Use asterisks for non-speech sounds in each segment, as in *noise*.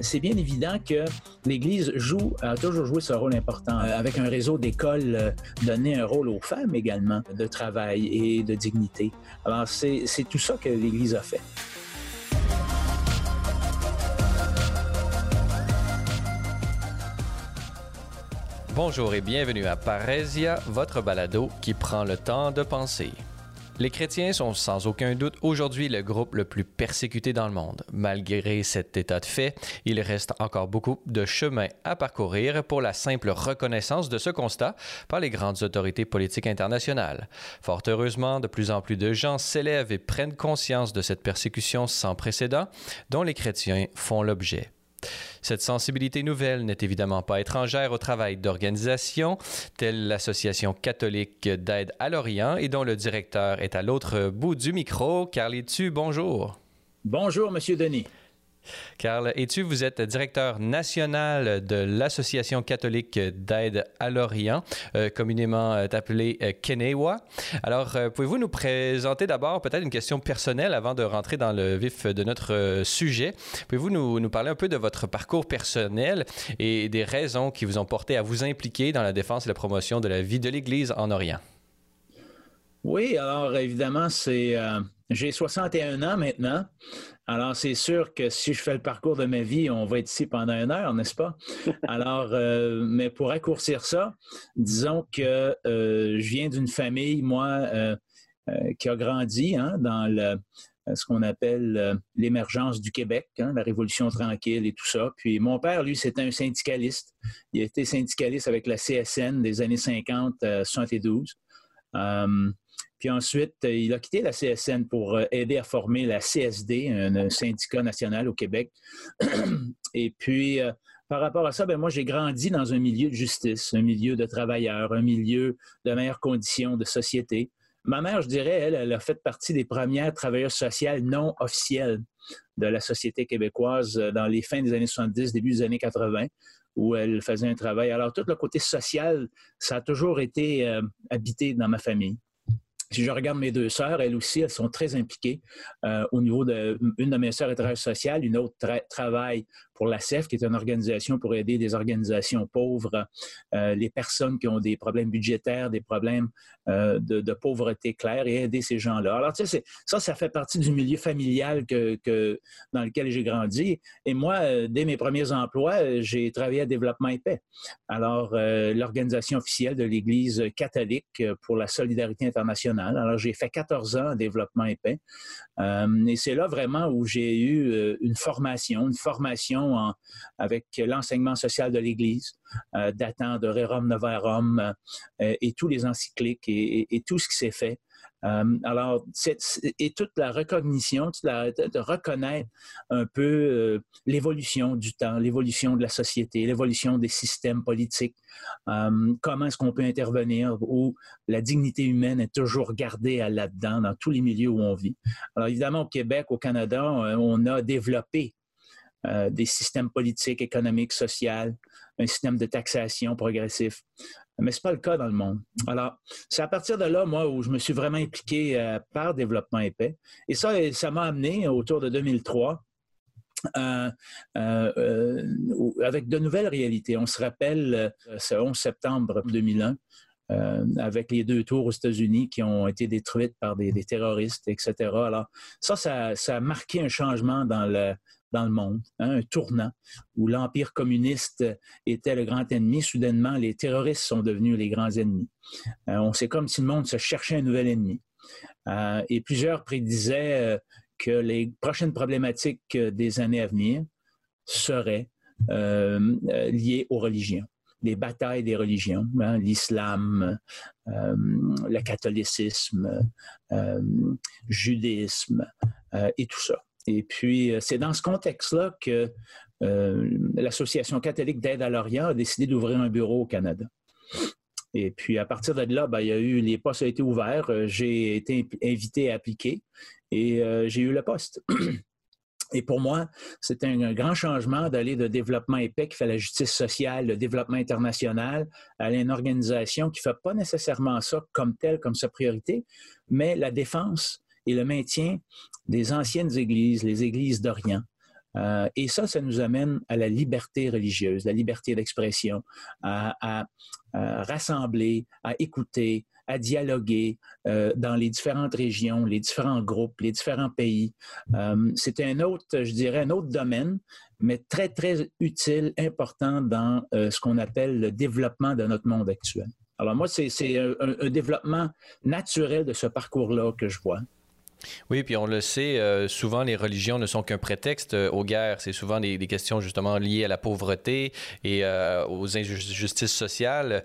c'est bien évident que l'Église joue, a toujours joué ce rôle important. avec un réseau d'écoles, donner un rôle aux femmes également de travail et de dignité. Alors, c'est tout ça que l'Église a fait. Bonjour et bienvenue à Parésia, votre balado qui prend le temps de penser. Les chrétiens sont sans aucun doute aujourd'hui le groupe le plus persécuté dans le monde. Malgré cet état de fait, il reste encore beaucoup de chemin à parcourir pour la simple reconnaissance de ce constat par les grandes autorités politiques internationales. Fort heureusement, de plus en plus de gens s'élèvent et prennent conscience de cette persécution sans précédent dont les chrétiens font l'objet. Cette sensibilité nouvelle n'est évidemment pas étrangère au travail d'organisations telles l'Association catholique d'aide à l'Orient et dont le directeur est à l'autre bout du micro. Carl tu bonjour. Bonjour, Monsieur Denis. Carl tu vous êtes directeur national de l'Association catholique d'aide à l'Orient, euh, communément euh, appelée euh, Kenewa? Alors, pouvez-vous nous présenter d'abord peut-être une question personnelle avant de rentrer dans le vif de notre sujet? Pouvez-vous nous, parler un peu de votre parcours personnel et des raisons qui vous ont porté à vous impliquer dans la défense et la promotion de la vie de l'Église en Orient? Oui, alors évidemment, c'est j'ai 61 ans maintenant. Alors, c'est sûr que si je fais le parcours de ma vie, on va être ici pendant une heure, n'est-ce pas? *laughs* Alors, euh, mais pour raccourcir ça, disons que euh, je viens d'une famille, moi, euh, qui a grandi hein, dans le, ce qu'on appelle l'émergence du Québec, hein, la Révolution tranquille et tout ça. Puis mon père, lui, c'était un syndicaliste. Il a été syndicaliste avec la CSN des années 50 72. Puis ensuite, euh, il a quitté la CSN pour euh, aider à former la CSD, un, syndicat national au Québec. *clears throat* Et puis, euh, par rapport à ça, ben moi, j'ai grandi dans un milieu de justice, un milieu de travailleurs, un milieu de meilleures conditions de société. Ma mère, je dirais, elle, elle a fait partie des premières travailleuses sociales non officielles de la société québécoise dans les fins des années 70, début des années 80, où elle faisait un travail. Alors, tout le côté social, ça a toujours été habité dans ma famille. Si je regarde mes deux sœurs, elles aussi, elles sont très impliquées euh, au niveau de une de mes sœurs est travailleuse sociale, une autre travaille pour la CEF, qui est une organisation pour aider des organisations pauvres, euh, les personnes qui ont des problèmes budgétaires, des problèmes euh, de, pauvreté claire et aider ces gens-là. Alors, tu sais, ça, ça fait partie du milieu familial dans lequel j'ai grandi. Et moi, euh, dès mes premiers emplois, j'ai travaillé à Développement et Paix. Alors, l'organisation officielle de l'Église catholique pour la solidarité internationale. Alors, j'ai fait 14 ans à Développement et Paix. et c'est là vraiment où j'ai eu une formation, une formation avec l'enseignement social de l'Église, euh, datant de Rerum Novarum euh, et tous les encycliques et, tout ce qui s'est fait. Euh, alors, et toute la recognition, de, reconnaître un peu l'évolution du temps, l'évolution de la société, l'évolution des systèmes politiques, comment est-ce qu'on peut intervenir où la dignité humaine est toujours gardée là-dedans, dans tous les milieux où on vit. Alors, évidemment, au Québec, au Canada, on a développé euh, des systèmes politiques, économiques, sociaux, un système de taxation progressif. Mais c'est pas le cas dans le monde. Alors, c'est à partir de là, moi, où je me suis vraiment impliqué euh, par développement épais. Et ça, ça m'a amené autour de 2003 euh, avec de nouvelles réalités. On se rappelle, ce 11 septembre 2001, avec les deux tours aux États-Unis qui ont été détruites par des, terroristes, etc. Alors, ça, ça, a marqué un changement dans le, dans le monde, hein, un tournant où l'empire communiste était le grand ennemi. Soudainement, les terroristes sont devenus les grands ennemis. Euh, on sait comme si le monde se cherchait un nouvel ennemi. Euh, et plusieurs prédisaient euh, que les prochaines problématiques des années à venir seraient liées aux religions les batailles des religions, hein, l'islam, le catholicisme, le judaïsme et tout ça. Et puis, euh, c'est dans ce contexte-là que euh, l'Association catholique d'aide à l'Orient a décidé d'ouvrir un bureau au Canada. Et puis, à partir de là, ben, il y a eu, les postes ont été ouverts. Euh, j'ai été invité à appliquer et j'ai eu le poste. *clears throat* Et pour moi, c'était un, grand changement d'aller de développement épais qui fait la justice sociale, le développement international, à une organisation qui fait pas nécessairement ça comme tel, comme sa priorité, mais la défense et le maintien des anciennes églises, les églises d'Orient, et ça, ça nous amène à la liberté religieuse, la liberté d'expression, à, rassembler, à écouter, à dialoguer dans les différentes régions, les différents groupes, les différents pays. C'est un autre, je dirais, un autre domaine, mais très, très utile, important dans ce qu'on appelle le développement de notre monde actuel. Alors moi, c'est un, développement naturel de ce parcours-là que je vois. Oui, puis on le sait, euh, souvent les religions ne sont qu'un prétexte euh, aux guerres. C'est souvent des, questions justement liées à la pauvreté et euh, aux injustices sociales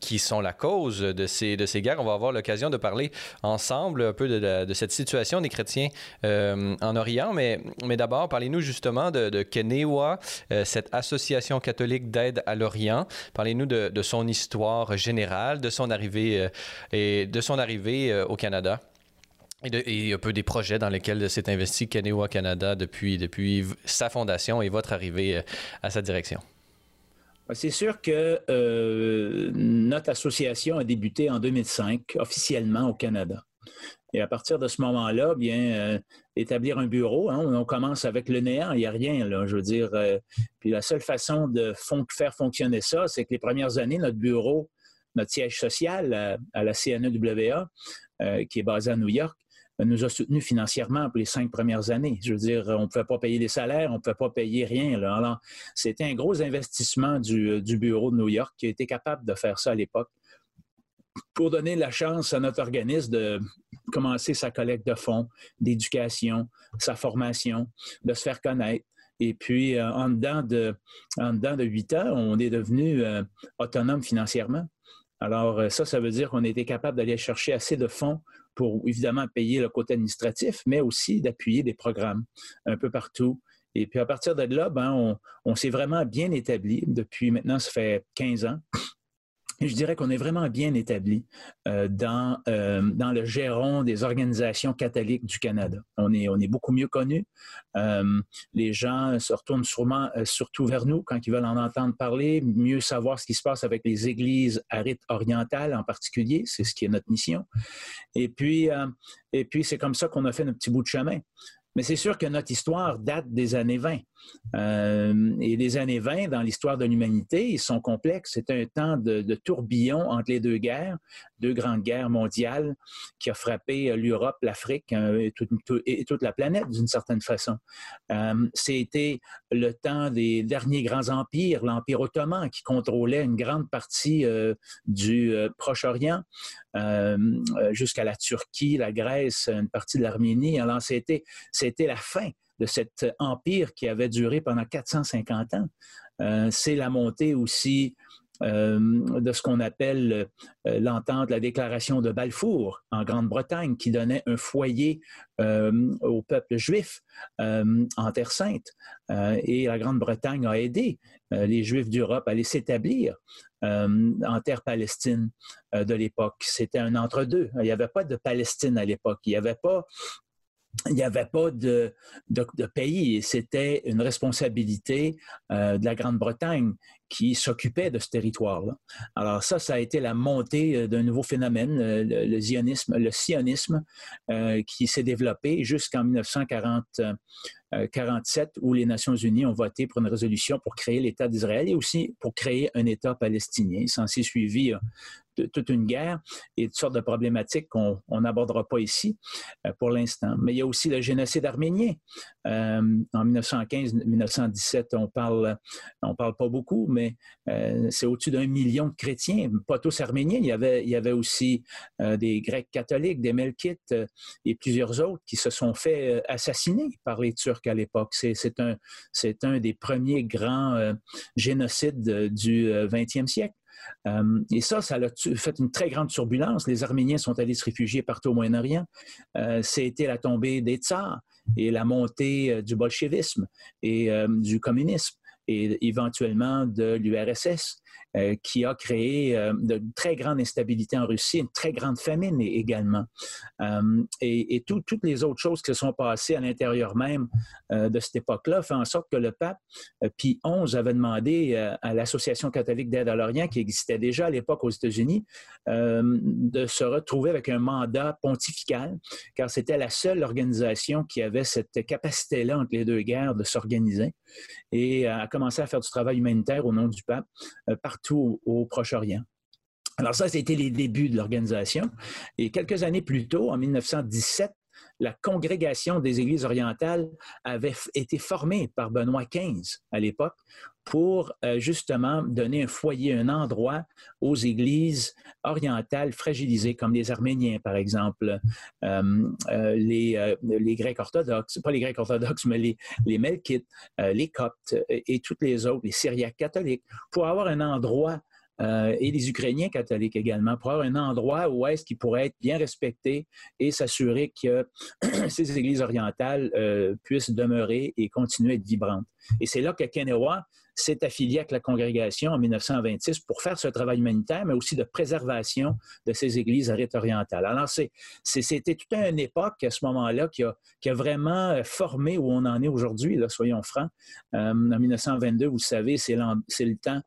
qui sont la cause de ces, de ces guerres. On va avoir l'occasion de parler ensemble un peu de, cette situation des chrétiens en Orient. Mais, mais d'abord, parlez-nous justement de, de Kenewa, cette association catholique d'aide à l'Orient. Parlez-nous de, de, son histoire générale, de son arrivée, et de son arrivée au Canada. Et, un peu des projets dans lesquels s'est investi Kenewa Canada depuis, sa fondation et votre arrivée euh, à sa direction. C'est sûr que euh, notre association a débuté en 2005 officiellement au Canada. Et à partir de ce moment-là, bien, euh, établir un bureau, hein, on commence avec le néant, il n'y a rien, je veux dire. puis la seule façon de faire fonctionner ça, c'est que les premières années, notre bureau, notre siège social à, la CNEWA, qui est basé à New York, nous a soutenus financièrement pour les cinq premières années. Je veux dire, on ne pouvait pas payer les salaires, on ne pouvait pas payer rien. Alors, c'était un gros investissement du, bureau de New York qui a été capable de faire ça à l'époque pour donner la chance à notre organisme de commencer sa collecte de fonds, d'éducation, sa formation, de se faire connaître. Et puis, euh, en, dedans de, en dedans de huit ans, on est devenu euh, autonome financièrement. Alors, euh, ça, ça veut dire qu'on a été capable d'aller chercher assez de fonds pour évidemment payer le côté administratif, mais aussi d'appuyer des programmes un peu partout. Et puis à partir de là, ben, on, on s'est vraiment bien établi depuis maintenant, ça fait 15 ans je dirais qu'on est vraiment bien établi euh, dans, euh, dans le géron des organisations catholiques du Canada. On est, on est beaucoup mieux connus. Euh, les gens se retournent sûrement, surtout vers nous quand ils veulent en entendre parler, mieux savoir ce qui se passe avec les églises à rite oriental en particulier. C'est ce qui est notre mission. Et puis, et puis c'est comme ça qu'on a fait notre petit bout de chemin. Mais c'est sûr que notre histoire date des années 20. Euh, et les années 20, dans l'histoire de l'humanité, ils sont complexes. C'est un temps de, tourbillon entre les deux guerres, deux grandes guerres mondiales qui ont frappé euh, l'Europe, l'Afrique euh, et, toute la planète d'une certaine façon. C'était le temps des derniers grands empires, l'Empire ottoman qui contrôlait une grande partie du Proche-Orient jusqu'à la Turquie, la Grèce, une partie de l'Arménie. Alors c'était la fin de cet empire qui avait duré pendant 450 ans. Euh, c'est la montée aussi euh, de ce qu'on appelle euh, l'entente, la déclaration de Balfour en Grande-Bretagne, qui donnait un foyer au peuple juif en Terre sainte. et la Grande-Bretagne a aidé les Juifs d'Europe à aller s'établir en terre palestine de l'époque. C'était un entre-deux. Il n'y avait pas de Palestine à l'époque. Il n'y avait pas il n'y avait pas de, pays c'était une responsabilité euh, de la Grande-Bretagne qui s'occupait de ce territoire-là. Alors ça, ça a été la montée euh, d'un nouveau phénomène, euh, le, zionisme, le sionisme, qui s'est développé jusqu'en 1947, où les Nations unies ont voté pour une résolution pour créer l'État d'Israël et aussi pour créer un État palestinien. S'en s'est suivi toute une guerre et toutes sortes de problématiques qu'on n'abordera pas ici euh, pour l'instant. Mais il y a aussi le génocide arménien. Euh, en 1915-1917, on parle, on parle pas beaucoup, mais euh, c'est au-dessus d'un million de chrétiens, pas tous arméniens. Il y avait, il y avait aussi des Grecs catholiques, des Melkites et plusieurs autres qui se sont fait assassiner par les Turcs à l'époque. C'est un, un des premiers grands génocides du 20e siècle. Euh, et ça, ça a fait une très grande turbulence. Les Arméniens sont allés se réfugier partout au Moyen-Orient. Euh, C'était la tombée des tsars et la montée euh, du bolchevisme et du communisme et éventuellement de l'URSS qui a créé de très grandes instabilités en Russie, une très grande famine également. et, et toutes les autres choses qui se sont passées à l'intérieur même de cette époque-là fait en sorte que le pape Pie XI avait demandé à l'Association catholique d'aide à l'Orient, qui existait déjà à l'époque aux États-Unis, de se retrouver avec un mandat pontifical, car c'était la seule organisation qui avait cette capacité-là entre les deux guerres de s'organiser et a commencé à faire du travail humanitaire au nom du pape euh, partout au, Proche-Orient. Alors ça, c'était les débuts de l'organisation. Et quelques années plus tôt, en 1917, la congrégation des Églises orientales avait été formée par Benoît XV à l'époque pour euh, justement donner un foyer, un endroit aux églises orientales fragilisées, comme les Arméniens, par exemple, euh, euh, les, Grecs orthodoxes, pas les Grecs orthodoxes, mais les, les Melkites, les Coptes et, toutes les autres, les Syriaques catholiques, pour avoir un endroit et les Ukrainiens catholiques également, pour avoir un endroit où est-ce qu'ils pourraient être bien respectés et s'assurer que *clears throat* ces églises orientales puissent demeurer et continuer à être vibrantes. Et c'est là que Kenewa s'est affilié avec la congrégation en 1926 pour faire ce travail humanitaire, mais aussi de préservation de ces églises rites orientales. Alors, c'était toute une époque à ce moment-là qui a, qui a, vraiment formé où on en est aujourd'hui, soyons francs. Euh, en 1922, vous savez, c'est le temps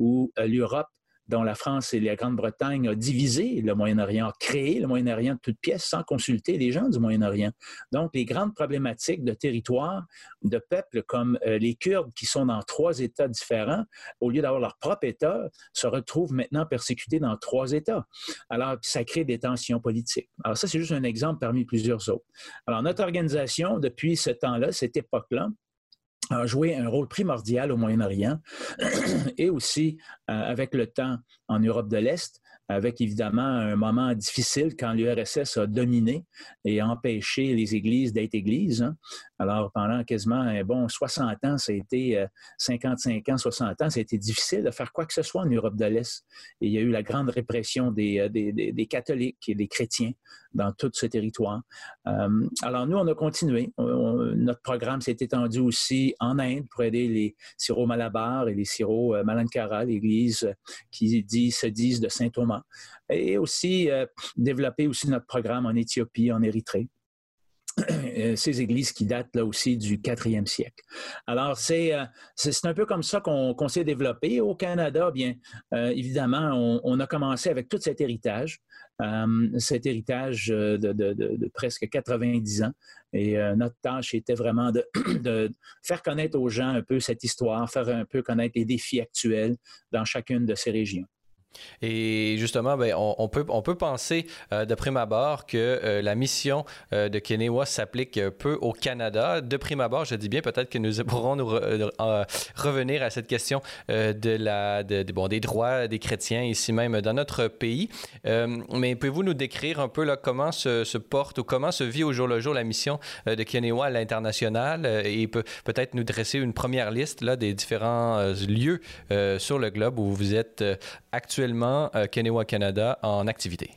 où l'Europe dont la France et la Grande-Bretagne ont divisé le Moyen-Orient, ont créé le Moyen-Orient de toutes pièces sans consulter les gens du Moyen-Orient. Donc, les grandes problématiques de territoire, de peuples comme euh, les Kurdes qui sont dans trois États différents, au lieu d'avoir leur propre État, se retrouvent maintenant persécutés dans trois États. Alors, ça crée des tensions politiques. Alors, ça, c'est juste un exemple parmi plusieurs autres. Alors, notre organisation, depuis ce temps-là, cette époque-là, a joué un rôle primordial au Moyen-Orient *clears throat* et aussi euh, avec le temps en Europe de l'Est, avec évidemment un moment difficile quand l'URSS a dominé et empêché les églises d'être églises. Hein. Alors, pendant quasiment, eh, bon, 60 ans, a été 55 euh, ans, 60 ans, été difficile de faire quoi que ce soit en Europe de l'Est. Il y a eu la grande répression des, euh, des, des, catholiques et des chrétiens dans tout ce territoire. Euh, alors, nous, on a continué. notre programme s'est étendu aussi en Inde pour aider les sirops Malabar et les sirops Malankara, l'église qui se disent de Saint-Thomas. Et aussi développer aussi notre programme en Éthiopie, en Érythrée. Euh, ces églises qui datent là aussi du 4e siècle. Alors, c'est euh, un peu comme ça qu'on s'est développé. Au Canada, bien, euh, évidemment, on, a commencé avec tout cet héritage, cet héritage de, presque 90 ans. Et notre tâche était vraiment *clears throat* de, faire connaître aux gens un peu cette histoire, faire un peu connaître les défis actuels dans chacune de ces régions. Et justement, ben, on, peut, penser euh, de prime abord que euh, la mission euh, de Kenewa s'applique peu au Canada. De prime abord, je dis bien, peut-être que nous pourrons revenir à cette question de la, des droits des chrétiens ici même dans notre pays. mais pouvez-vous nous décrire un peu comment se, se, porte ou comment se vit au jour le jour la mission de Kenewa à l'international et peut, peut-être nous dresser une première liste là, des différents lieux sur le globe où vous êtes actuellement? Actuellement euh, Canada en activité?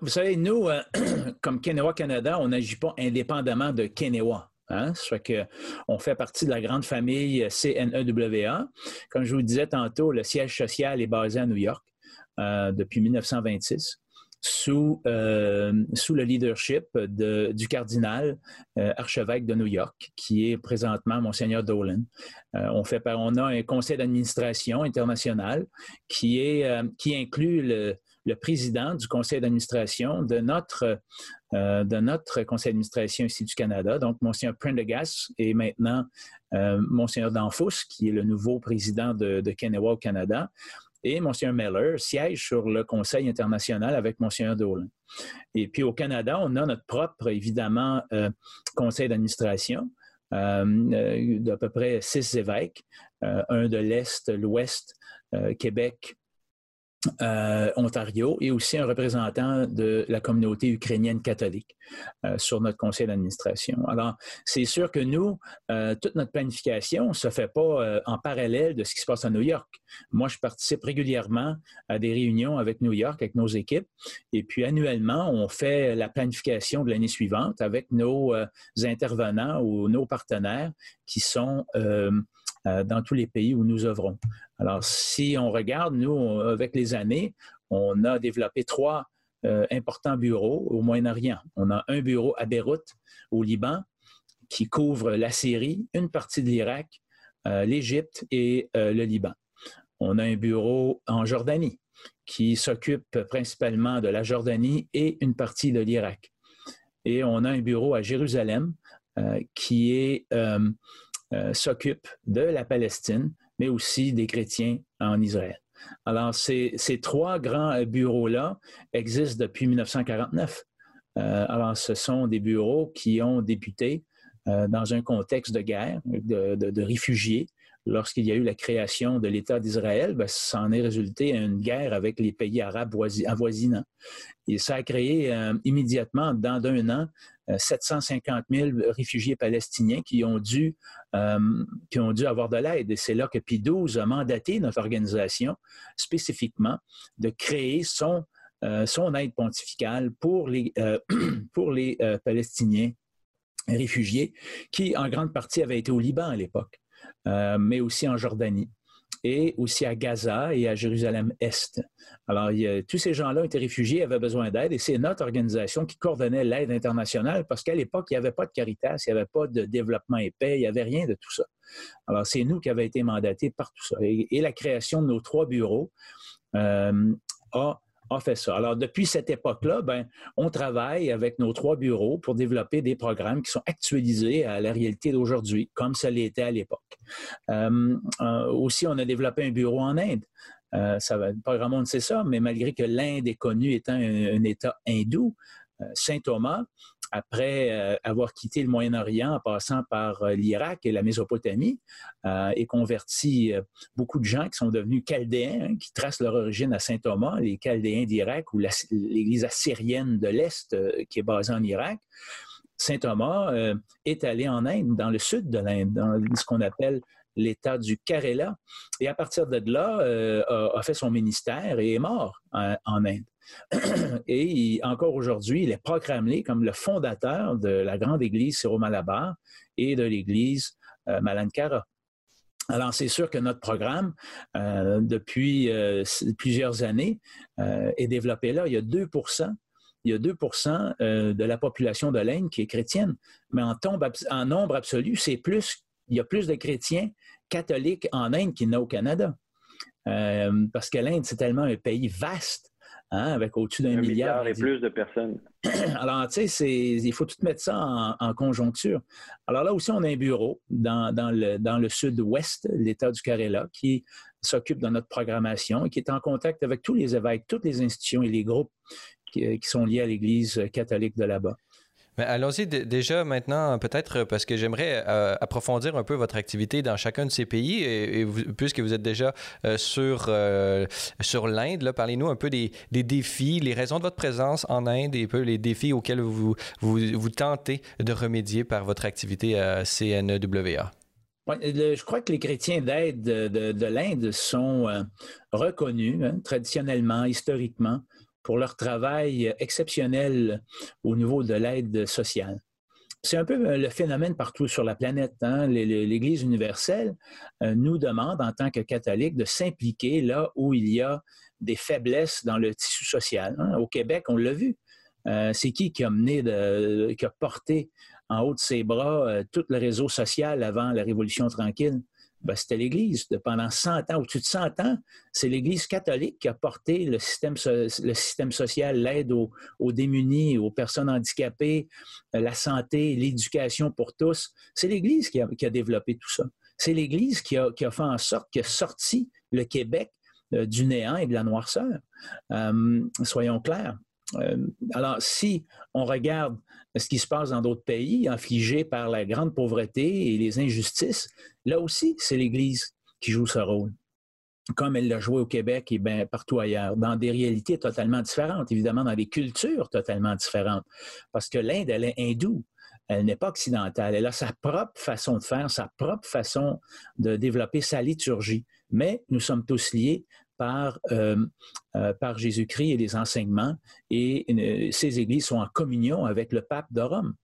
vous savez, nous, euh, *clears throat* comme Kenewa Canada, on n'agit pas indépendamment de Kenewa. Hein? Ça fait qu'on fait partie de la grande famille CNEWA. Comme je vous disais tantôt, le siège social est basé à New York euh, depuis 1926 sous, sous le leadership du cardinal archevêque de New York, qui est présentement Monseigneur Dolan. Euh, on, fait, on a un conseil d'administration international qui, euh, inclut le, président du conseil d'administration de notre, euh, de notre conseil d'administration ici du Canada, donc Monseigneur Prendergast et maintenant Monseigneur Danfous, qui est le nouveau président de, de au Canada, et Monseigneur Meller siège sur le conseil international avec Monseigneur Dolan. Et puis au Canada, on a notre propre, évidemment, conseil d'administration euh, euh, d'à peu près six évêques, euh, un de l'Est, l'Ouest, Québec, Ontario et aussi un représentant de la communauté ukrainienne catholique sur notre conseil d'administration. Alors, c'est sûr que nous, toute notre planification ne se fait pas en parallèle de ce qui se passe à New York. Moi, je participe régulièrement à des réunions avec New York, avec nos équipes, et puis annuellement, on fait la planification de l'année suivante avec nos euh, intervenants ou nos partenaires qui sont euh, dans tous les pays où nous œuvrons. Alors, si on regarde, nous, avec les années, on a développé trois importants bureaux au Moyen-Orient. On a un bureau à Beyrouth, au Liban, qui couvre la Syrie, une partie de l'Irak, l'Égypte et le Liban. On a un bureau en Jordanie qui s'occupe principalement de la Jordanie et une partie de l'Irak. Et on a un bureau à Jérusalem euh, qui euh, euh, s'occupe de la Palestine, mais aussi des chrétiens en Israël. Alors, ces, ces trois grands bureaux-là existent depuis 1949. alors, ce sont des bureaux qui ont débuté dans un contexte de guerre, de réfugiés, lorsqu'il y a eu la création de l'État d'Israël, ben, ça en est résulté une guerre avec les pays arabes avoisinants. Et ça a créé euh, immédiatement, dans d'un an, 750 euh, 000 réfugiés palestiniens qui ont dû, euh, qui ont dû avoir de l'aide. Et c'est là que Pie XII a mandaté notre organisation spécifiquement de créer son, son aide pontificale pour les, *clears throat* pour les Palestiniens réfugiés qui, en grande partie, avaient été au Liban à l'époque. Euh, mais aussi en Jordanie et aussi à Gaza et à Jérusalem-Est. Alors, tous ces gens-là été réfugiés, avaient besoin d'aide, et c'est notre organisation qui coordonnait l'aide internationale parce qu'à l'époque, il n'y avait pas de Caritas, il n'y avait pas de développement épais, il n'y avait rien de tout ça. Alors, c'est nous qui avons été mandatés par tout ça. Et, la création de nos trois bureaux euh, a a fait ça. Alors, depuis cette époque-là, ben, on travaille avec nos trois bureaux pour développer des programmes qui sont actualisés à la réalité d'aujourd'hui, comme ça l'était à l'époque. Euh, euh, aussi, on a développé un bureau en Inde. Euh, ça va, pas grand monde sait ça, mais malgré que l'Inde est connue étant un État hindou, Saint Thomas après euh, avoir quitté le Moyen-Orient en passant par euh, l'Irak et la Mésopotamie, euh, et converti beaucoup de gens qui sont devenus chaldéens, hein, qui tracent leur origine à Saint Thomas, les chaldéens d'Irak ou l'Église assyrienne de l'Est qui est basée en Irak. Saint Thomas est allé en Inde, dans le sud de l'Inde, dans ce qu'on appelle l'État du Kerala, et à partir de là, a, fait son ministère et est mort en Inde. *clears throat* Et encore aujourd'hui, il est proclamé comme le fondateur de la grande église Syro-Malabar et de l'église euh, Malankara. Alors, c'est sûr que notre programme, euh, depuis euh, plusieurs années, est développé là. Il y a 2 il y a 2% de la population de l'Inde qui est chrétienne. Mais en, en nombre absolu, c'est plus, il y a plus de chrétiens catholiques en Inde qu'il n'y a au Canada. parce que l'Inde, c'est tellement un pays vaste Hein, avec au-dessus d'un milliard. et plus de personnes. *clears throat* Alors, tu sais, il faut tout mettre ça en, conjoncture. Alors là aussi, on a un bureau dans, le, dans le sud-ouest, l'État du Kerala, qui s'occupe de notre programmation et qui est en contact avec tous les évêques, toutes les institutions et les groupes qui sont liés à l'Église catholique de là-bas. Allons-y déjà maintenant, peut-être parce que j'aimerais euh, approfondir un peu votre activité dans chacun de ces pays, et, puisque vous êtes déjà euh, sur, euh, sur l'Inde, parlez-nous un peu des, défis, les raisons de votre présence en Inde et un peu les défis auxquels vous, tentez de remédier par votre activité à CNWA. je crois que les chrétiens d'aide de, l'Inde sont reconnus hein, traditionnellement, historiquement, pour leur travail exceptionnel au niveau de l'aide sociale. C'est un peu euh, le phénomène partout sur la planète. Hein. L'Église universelle euh, nous demande, en tant que catholiques, de s'impliquer là où il y a des faiblesses dans le tissu social. Hein. Au Québec, on l'a vu. Euh, c'est qui qui a mené, qui a porté en haut de ses bras tout le réseau social avant la Révolution tranquille? Ben, c'était l'Église. Pendant 100 ans, au-dessus de 100 ans, c'est l'Église catholique qui a porté le système, social, l'aide aux, démunis, aux personnes handicapées, euh, la santé, l'éducation pour tous. C'est l'Église qui a, développé tout ça. C'est l'Église qui a, fait en sorte, qui a sorti le Québec euh, du néant et de la noirceur. Euh, soyons clairs. alors, si on regarde ce qui se passe dans d'autres pays, infligés par la grande pauvreté et les injustices, là aussi, c'est l'Église qui joue ce rôle, comme elle l'a joué au Québec et bien partout ailleurs, dans des réalités totalement différentes, évidemment, dans des cultures totalement différentes. Parce que l'Inde, elle est hindoue. Elle n'est pas occidentale. Elle a sa propre façon de faire, sa propre façon de développer sa liturgie. Mais nous sommes tous liés par, par Jésus-Christ et les enseignements, et ces églises sont en communion avec le pape de Rome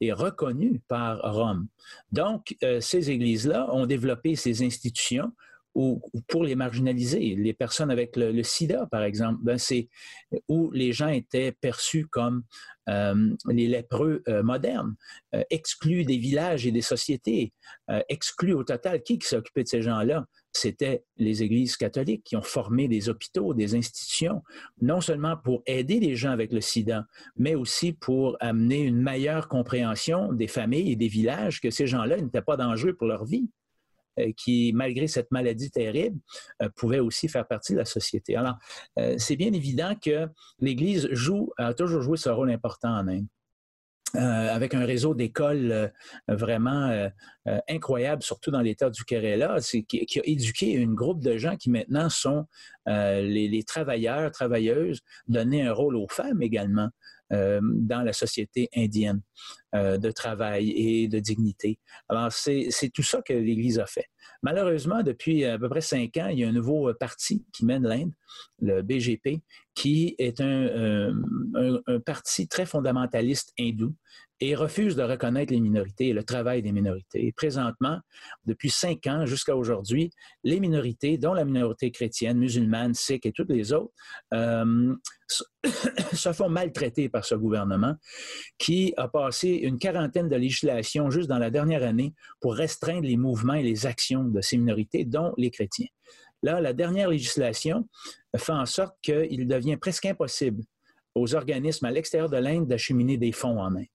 et reconnues par Rome. Donc, ces églises-là ont développé ces institutions ou, pour les marginaliser. Les personnes avec le, sida, par exemple, ben c'est où les gens étaient perçus comme euh, les lépreux euh, modernes, euh, exclus des villages et des sociétés, exclus au total. Qui, qui s'occupait de ces gens-là? C'était les églises catholiques qui ont formé des hôpitaux, des institutions, non seulement pour aider les gens avec le sida, mais aussi pour amener une meilleure compréhension des familles et des villages que ces gens-là n'étaient pas dangereux pour leur vie. Euh, qui, malgré cette maladie terrible, euh, pouvait aussi faire partie de la société. Alors, euh, c'est bien évident que l'Église joue, a toujours joué ce rôle important en Inde. Avec un réseau d'écoles vraiment incroyable, surtout dans l'État du Kerala, qui, qui, a éduqué un groupe de gens qui maintenant sont les, les, travailleurs, travailleuses, donner un rôle aux femmes également. Euh, dans la société indienne euh, de travail et de dignité. Alors, c'est tout ça que l'Église a fait. Malheureusement, depuis à peu près cinq ans, il y a un nouveau parti qui mène l'Inde, le BGP, qui est un, un, parti très fondamentaliste hindou et refuse de reconnaître les minorités et le travail des minorités. Et présentement, depuis cinq ans jusqu'à aujourd'hui, les minorités, dont la minorité chrétienne, musulmane, sikh et toutes les autres, euh, *coughs* se font maltraiter par ce gouvernement qui a passé une quarantaine de législations juste dans la dernière année pour restreindre les mouvements et les actions de ces minorités, dont les chrétiens. Là, la dernière législation fait en sorte qu'il devient presque impossible aux organismes à l'extérieur de l'Inde d'acheminer des fonds en Inde.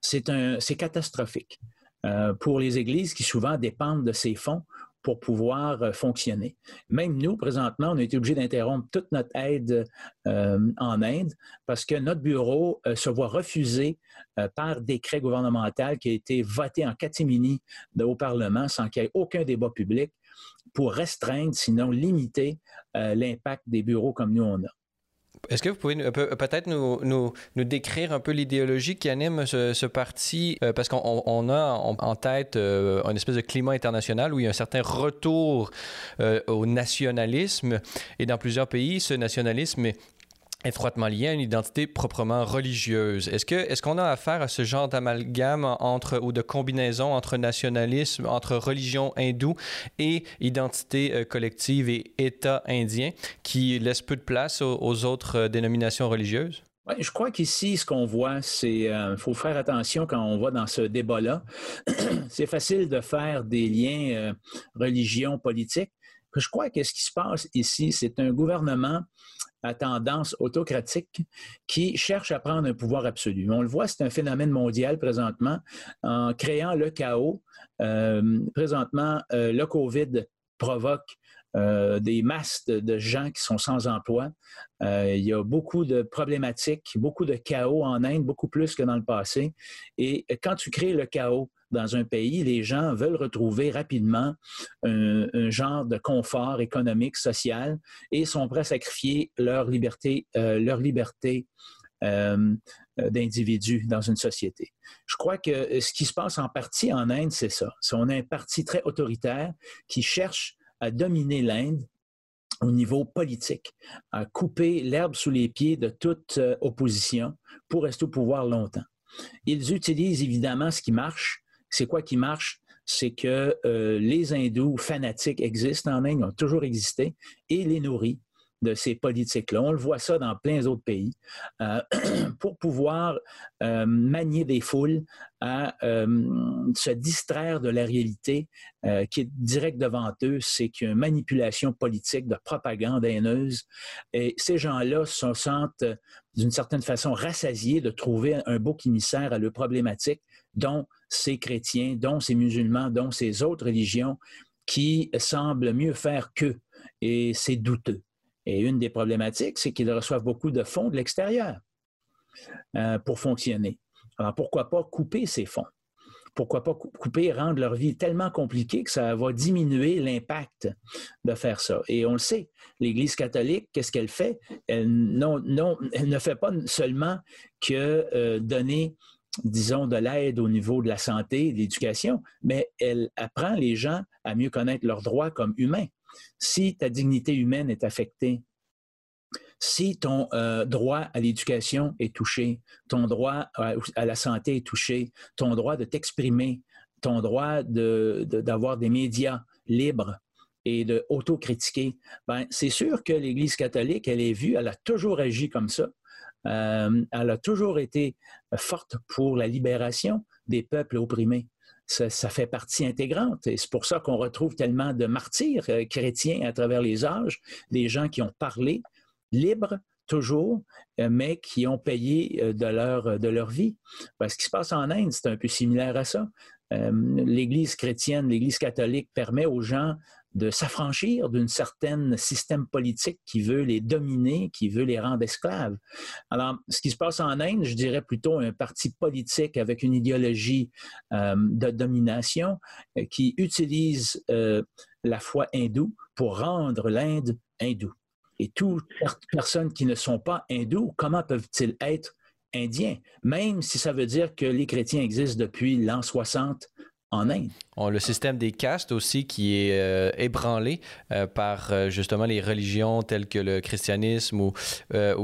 C'est catastrophique euh, pour les églises qui souvent dépendent de ces fonds pour pouvoir euh, fonctionner. Même nous, présentement, on a été obligé d'interrompre toute notre aide euh, en Inde parce que notre bureau se voit refuser par décret gouvernemental qui a été voté en catimini au Parlement sans qu'il y ait aucun débat public pour restreindre, sinon limiter l'impact des bureaux comme nous on a. Est-ce que vous pouvez peut-être nous, décrire un peu l'idéologie qui anime ce, parti? Euh, parce qu'on a en, tête euh, espèce de climat international où il y a un certain retour euh, au nationalisme. Et dans plusieurs pays, ce nationalisme étroitement lié à une identité proprement religieuse. Est-ce que est-ce qu'on a affaire à ce genre d'amalgame entre ou de combinaison entre nationalisme, entre religion hindoue et identité euh, collective et État indien qui laisse peu de place aux, autres euh, dénominations religieuses? Oui, je crois qu'ici, ce qu'on voit, c'est euh, faut faire attention quand on va dans ce débat-là. *clears throat* c'est facile de faire des liens religion, politique. Je crois que ce qui se passe ici, c'est un gouvernement à tendance autocratique qui cherche à prendre un pouvoir absolu. On le voit, c'est un phénomène mondial présentement en créant le chaos. Euh, présentement, euh, le COVID provoque euh, des masses de, gens qui sont sans emploi. il y a beaucoup de problématiques, beaucoup de chaos en Inde, beaucoup plus que dans le passé. Et quand tu crées le chaos, dans un pays, les gens veulent retrouver rapidement un, genre de confort économique, social, et sont prêts à sacrifier leur liberté, euh, leur liberté euh, euh, dans une société. Je crois que ce qui se passe en partie en Inde, c'est ça. On a un parti très autoritaire qui cherche à dominer l'Inde au niveau politique, à couper l'herbe sous les pieds de toute opposition pour rester au pouvoir longtemps. Ils utilisent évidemment ce qui marche, c'est quoi qui marche? C'est que euh, les hindous fanatiques existent en Inde, ont toujours existé, et les nourris de ces politiques-là. On le voit ça dans plein d'autres pays. Euh, *clears throat* pour pouvoir euh, manier des foules à se distraire de la réalité qui est directe devant eux, c'est qu'il y a une manipulation politique, de propagande haineuse. Et ces gens-là se sentent d'une certaine façon rassasiés de trouver un bouc émissaire à leurs problématiques, dont ces chrétiens, dont ces musulmans, dont ces autres religions qui semblent mieux faire qu'eux. Et c'est douteux. Et une des problématiques, c'est qu'ils reçoivent beaucoup de fonds de l'extérieur euh, pour fonctionner. Alors pourquoi pas couper ces fonds? Pourquoi pas couper et rendre leur vie tellement compliquée que ça va diminuer l'impact de faire ça? Et on le sait, l'Église catholique, qu'est-ce qu'elle fait? Elle, non, non, elle ne fait pas seulement que euh, donner disons, de l'aide au niveau de la santé, de l'éducation, mais elle apprend les gens à mieux connaître leurs droits comme humains. Si ta dignité humaine est affectée, si ton euh, droit à l'éducation est touché, ton droit à, la santé est touché, ton droit de t'exprimer, ton droit d'avoir des médias libres et de autocritiquer, ben, c'est sûr que l'Église catholique, elle est vue, elle a toujours agi comme ça. Euh, elle a toujours été forte pour la libération des peuples opprimés. Ça, fait partie intégrante. Et c'est pour ça qu'on retrouve tellement de martyrs euh, chrétiens à travers les âges, des gens qui ont parlé libres toujours, euh, mais qui ont payé de leur, de leur vie. ce qui se passe en Inde, c'est un peu similaire à ça. L'Église chrétienne, l'Église catholique permet aux gens de s'affranchir d'un certain système politique qui veut les dominer, qui veut les rendre esclaves. Alors, ce qui se passe en Inde, je dirais plutôt un parti politique avec une idéologie euh, de domination euh, qui utilise euh, la foi hindoue pour rendre l'Inde hindoue. Et toutes personnes qui ne sont pas hindous, comment peuvent-ils être indiens, même si ça veut dire que les chrétiens existent depuis l'an 60 en Inde. On, le système des castes aussi qui est euh, ébranlé euh, par euh, justement les religions telles que le christianisme ou,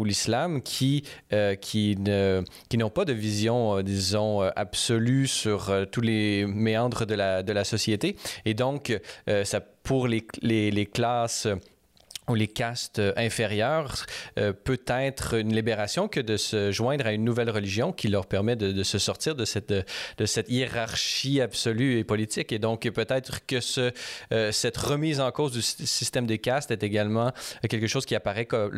l'islam qui, qui, n'ont pas de vision, disons, absolue sur tous les méandres de la, société. Et donc, ça, pour les classes ou les castes euh, inférieures euh, peut être une libération que de se joindre à une nouvelle religion qui leur permet de, se sortir de cette, de cette hiérarchie absolue et politique. Et donc, peut-être que ce, euh, cette remise en cause du système des castes est également quelque chose qui apparaît comme,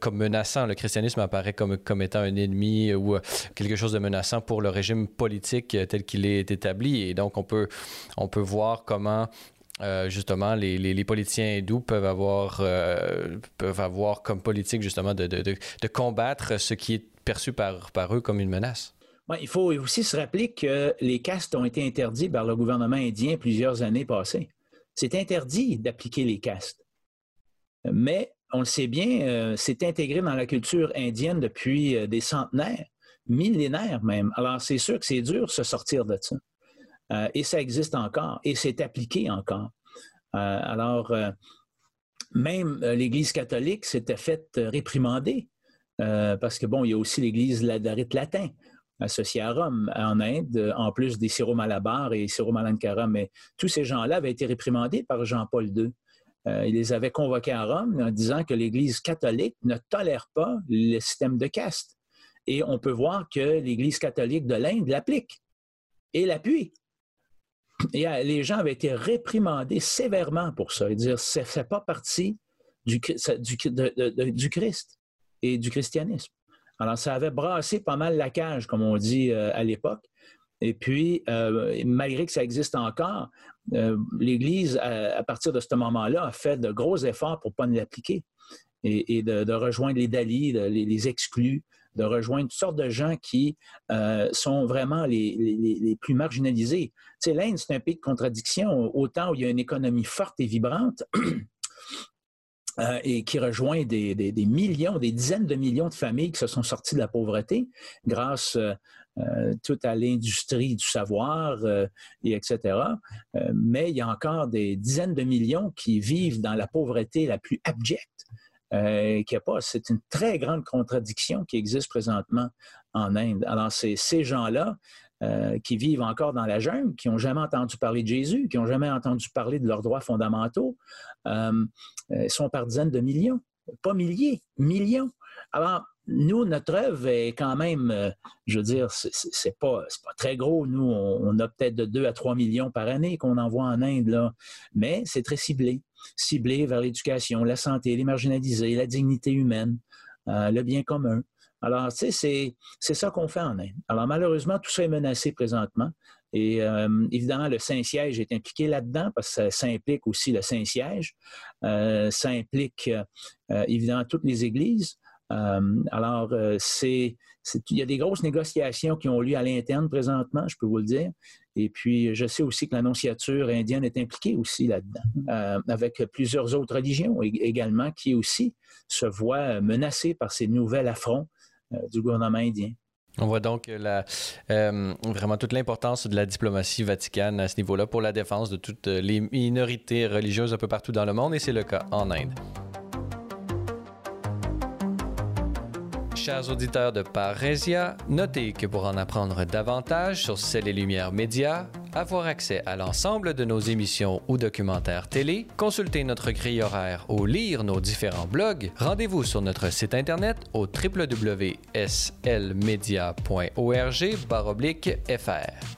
comme menaçant. Le christianisme apparaît comme, comme étant un ennemi ou quelque chose de menaçant pour le régime politique tel qu'il est établi. Et donc, on peut, on peut voir comment euh, justement, les, les, politiciens hindous peuvent avoir, euh, peuvent avoir comme politique, justement, de, de, de, combattre ce qui est perçu par, par eux comme une menace. il faut aussi se rappeler que les castes ont été interdits par le gouvernement indien plusieurs années passées. C'est interdit d'appliquer les castes. Mais on le sait bien, euh, c'est intégré dans la culture indienne depuis des centenaires, millénaires même. Alors, c'est sûr que c'est dur de se sortir de ça. Euh, et ça existe encore et c'est appliqué encore. Euh, alors, euh, même l'Église catholique s'était faite réprimander parce que, bon, il y a aussi l'Église de rite latin associée à Rome, en Inde, en plus des Syro-Malabar et Syro-Malankara. Mais tous ces gens-là avaient été réprimandés par Jean-Paul II. il les avait convoqués à Rome en disant que l'Église catholique ne tolère pas le système de caste. Et on peut voir que l'Église catholique de l'Inde l'applique et l'appuie. Et euh, les gens avaient été réprimandés sévèrement pour ça. dire ça ne fait pas partie du, Christ et du christianisme. Alors, ça avait brassé pas mal la cage, comme on dit euh, à l'époque. Et puis, euh, malgré que ça existe encore, l'Église, à, partir de ce moment-là, a fait de gros efforts pour ne pas l'appliquer et, de, rejoindre les Dali, les, exclus, de rejoindre toutes sortes de gens qui euh, sont vraiment les, plus marginalisés. Tu sais, l'Inde, c'est un pays de contradiction. Autant où il y a une économie forte et vibrante, *clears throat* euh, et qui rejoint des, millions, des dizaines de millions de familles qui se sont sorties de la pauvreté grâce euh, tout à l'industrie du savoir, et etc. mais il y a encore des dizaines de millions qui vivent dans la pauvreté la plus abjecte. Euh, pas. C'est une très grande contradiction qui existe présentement en Inde. Alors, ces gens-là euh, qui vivent encore dans la jungle, qui n'ont jamais entendu parler de Jésus, qui n'ont jamais entendu parler de leurs droits fondamentaux, euh, sont par dizaines de millions. Pas milliers, millions. Alors, nous, notre œuvre est quand même, je veux dire, c'est pas, pas très gros. Nous, on, a peut-être de 2 à 3 millions par année qu'on envoie en Inde, là. mais c'est très ciblé. Ciblé vers l'éducation, la santé, les marginalisés, la dignité humaine, euh, le bien commun. Alors, tu sais, c'est ça qu'on fait en Inde. Alors, malheureusement, tout ça est menacé présentement. Et euh, évidemment, le Saint-Siège est impliqué là-dedans parce que ça, implique aussi le Saint-Siège. ça implique évidemment toutes les églises. Euh, alors, euh, c'est, il y a des grosses négociations qui ont lieu à l'interne présentement, je peux vous le dire. Et puis, je sais aussi que l'annonciature indienne est impliquée aussi là-dedans, euh, avec plusieurs autres religions également qui aussi se voient menacées par ces nouveaux affronts du gouvernement indien. On voit donc la, euh, vraiment toute l'importance de la diplomatie vaticane à ce niveau-là pour la défense de toutes les minorités religieuses un peu partout dans le monde, et c'est le cas en Inde. Chers auditeurs de Parésia, notez que pour en apprendre davantage sur Celles et Lumières Médias, avoir accès à l'ensemble de nos émissions ou documentaires télé, consulter notre grille horaire ou lire nos différents blogs, rendez-vous sur notre site internet au www.slmedia.org/fr.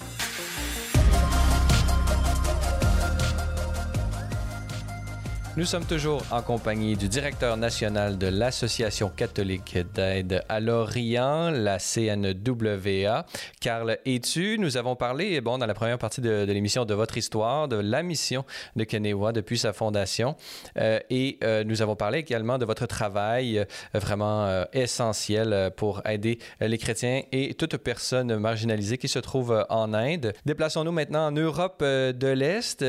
Nous sommes toujours en compagnie du directeur national de l'Association catholique d'aide à l'Orient, la CNWA, Carl Etu. Nous avons parlé, bon, dans la première partie de, l'émission, de votre histoire, de la mission de Kenewa depuis sa fondation. Euh, et euh, nous avons parlé également de votre travail euh, vraiment essentiel pour aider les chrétiens et toute personne marginalisée qui se trouve en Inde. Déplaçons-nous maintenant en Europe de l'Est.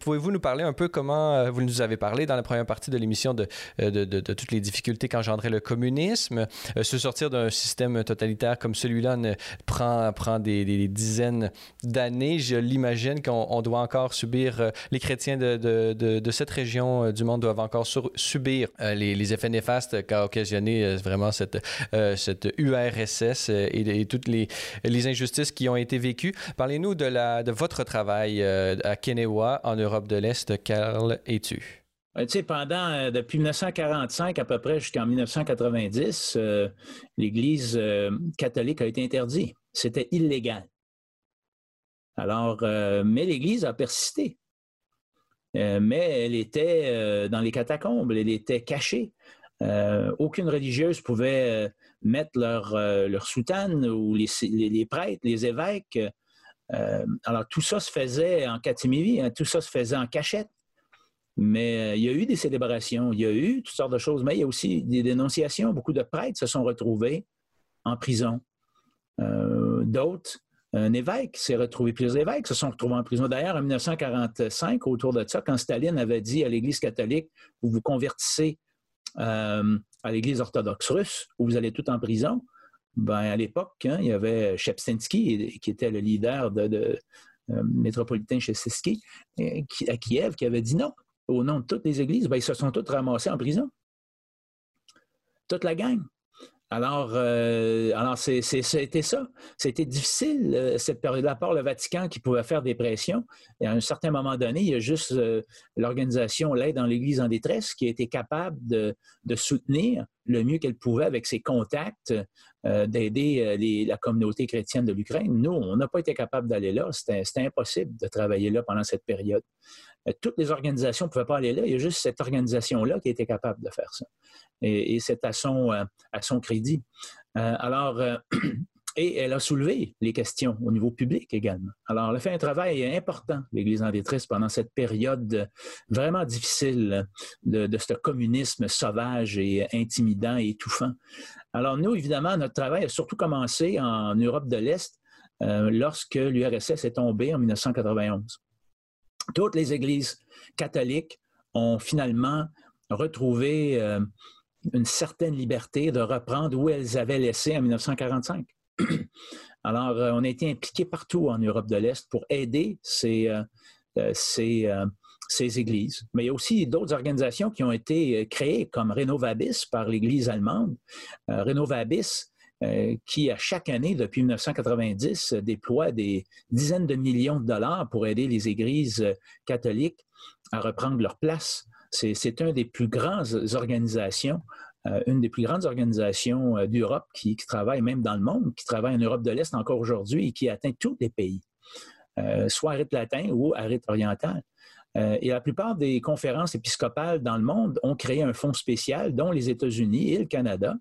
Pouvez-vous nous parler un peu comment vous nous vous avez parlé dans la première partie de l'émission de, euh, toutes les difficultés qu'engendrait le communisme. Euh, se sortir d'un système totalitaire comme celui-là prend, des, dizaines d'années. Je l'imagine qu'on doit encore subir, euh, les chrétiens de, cette région du monde doivent encore subir les, effets néfastes qu'a occasionné vraiment cette, URSS et, toutes les, injustices qui ont été vécues. Parlez-nous de, votre travail à Kenewa, en Europe de l'Est. Carl, es-tu? Tu sais, pendant, euh, depuis 1945 à peu près jusqu'en 1990, euh, l'Église euh, catholique a été interdite. C'était illégal. Alors, mais l'Église a persisté. mais elle était dans les catacombes, elle était cachée. aucune religieuse pouvait mettre leur, soutane ou les, les, prêtres, les évêques. alors, tout ça se faisait en catimini, hein, tout ça se faisait en cachette. Mais euh, il y a eu des célébrations, il y a eu toutes sortes de choses, mais il y a aussi des dénonciations. Beaucoup de prêtres se sont retrouvés en prison. Euh, d'autres, un évêque s'est retrouvé, plusieurs évêques se sont retrouvés en prison. D'ailleurs, en 1945, autour de ça, quand Staline avait dit à l'Église catholique, vous vous convertissez euh, à l'Église orthodoxe russe, où vous allez tout en prison, ben, à l'époque, hein, il y avait Shepstensky, qui était le leader de, de métropolitain Shepstensky, à Kiev, qui avait dit non, au nom de toutes les églises, ben, ils se sont tous ramassés en prison. Toute la gang. Alors, euh, c'était ça. C'était difficile, euh, cette période-là, à le Vatican qui pouvait faire des pressions. Et à un certain moment donné, il y a juste euh, l'organisation L'aide dans l'Église en détresse qui a été capable de, soutenir le mieux qu'elle pouvait avec ses contacts d'aider la communauté chrétienne de l'Ukraine. Nous, on n'a pas été capable d'aller là. C'était impossible de travailler là pendant cette période. Toutes les organisations ne pouvaient pas aller là. Il y a juste cette organisation-là qui était capable de faire ça. Et, c'est à son, crédit. alors, *clears throat* Et elle a soulevé les questions au niveau public également. Alors, elle a fait un travail important, l'Église en détresse, pendant cette période vraiment difficile de, ce communisme sauvage et intimidant et étouffant. Alors, nous, évidemment, notre travail a surtout commencé en Europe de l'Est euh, lorsque l'URSS est tombée en 1991. Toutes les églises catholiques ont finalement retrouvé euh, une certaine liberté de reprendre où elles avaient laissé en 1945. *clears throat* Alors, euh, on a été impliqués partout en Europe de l'Est pour aider ces, euh, euh, ces, ces, églises. Mais il y a aussi d'autres organisations qui ont été créées, comme Renovabis par l'Église allemande. Renovabis, qui, à chaque année, depuis 1990, déploie des dizaines de millions de dollars pour aider les églises catholiques à reprendre leur place. C'est une des plus grandes organisations euh, une des plus grandes organisations euh, d'Europe qui, travaille même dans le monde, qui travaille en Europe de l'Est encore aujourd'hui et qui atteint tous les pays, euh, soit à latin ou à rythme oriental. et la plupart des conférences épiscopales dans le monde ont créé un fonds spécial, dont les États-Unis et le Canada,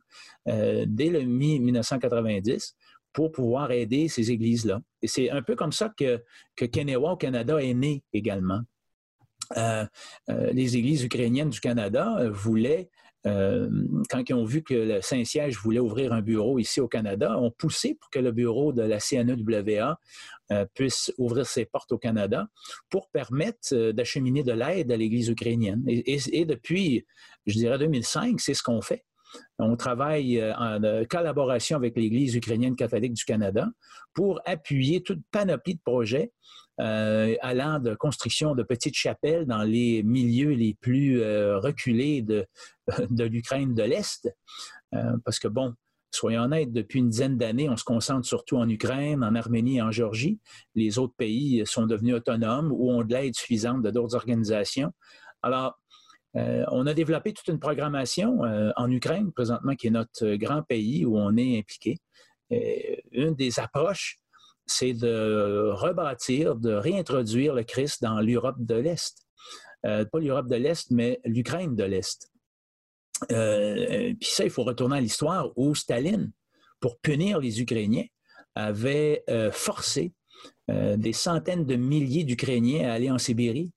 dès le mi-1990, pour pouvoir aider ces églises-là. Et c'est un peu comme ça que, que Kenewa au Canada est né également. Euh, euh, les églises ukrainiennes du Canada euh, voulaient, quand ils ont vu que le Saint-Siège voulait ouvrir un bureau ici au Canada, ont poussé pour que le bureau de la CNEWA puisse ouvrir ses portes au Canada pour permettre d'acheminer de l'aide à l'Église ukrainienne. et, depuis, je dirais 2005, c'est ce qu'on fait. On travaille en collaboration avec l'Église ukrainienne catholique du Canada pour appuyer toute panoplie de projets euh, allant de construction de petites chapelles dans les milieux les plus reculés *laughs* de, l'Ukraine de l'Est. parce que, bon, soyons honnêtes, depuis une dizaine d'années, on se concentre surtout en Ukraine, en Arménie et en Géorgie. Les autres pays sont devenus autonomes ou ont de l'aide suffisante de d'autres organisations. Alors, euh, on a développé toute une programmation euh, en Ukraine, présentement, qui est notre grand pays où on est impliqué. une des approches, c'est de rebâtir, de réintroduire le Christ dans l'Europe de l'Est. Euh, pas l'Europe de l'Est, mais l'Ukraine de l'Est. puis ça, il faut retourner à l'histoire où Staline, pour punir les Ukrainiens, avait forcé des centaines de milliers d'Ukrainiens à aller en Sibérie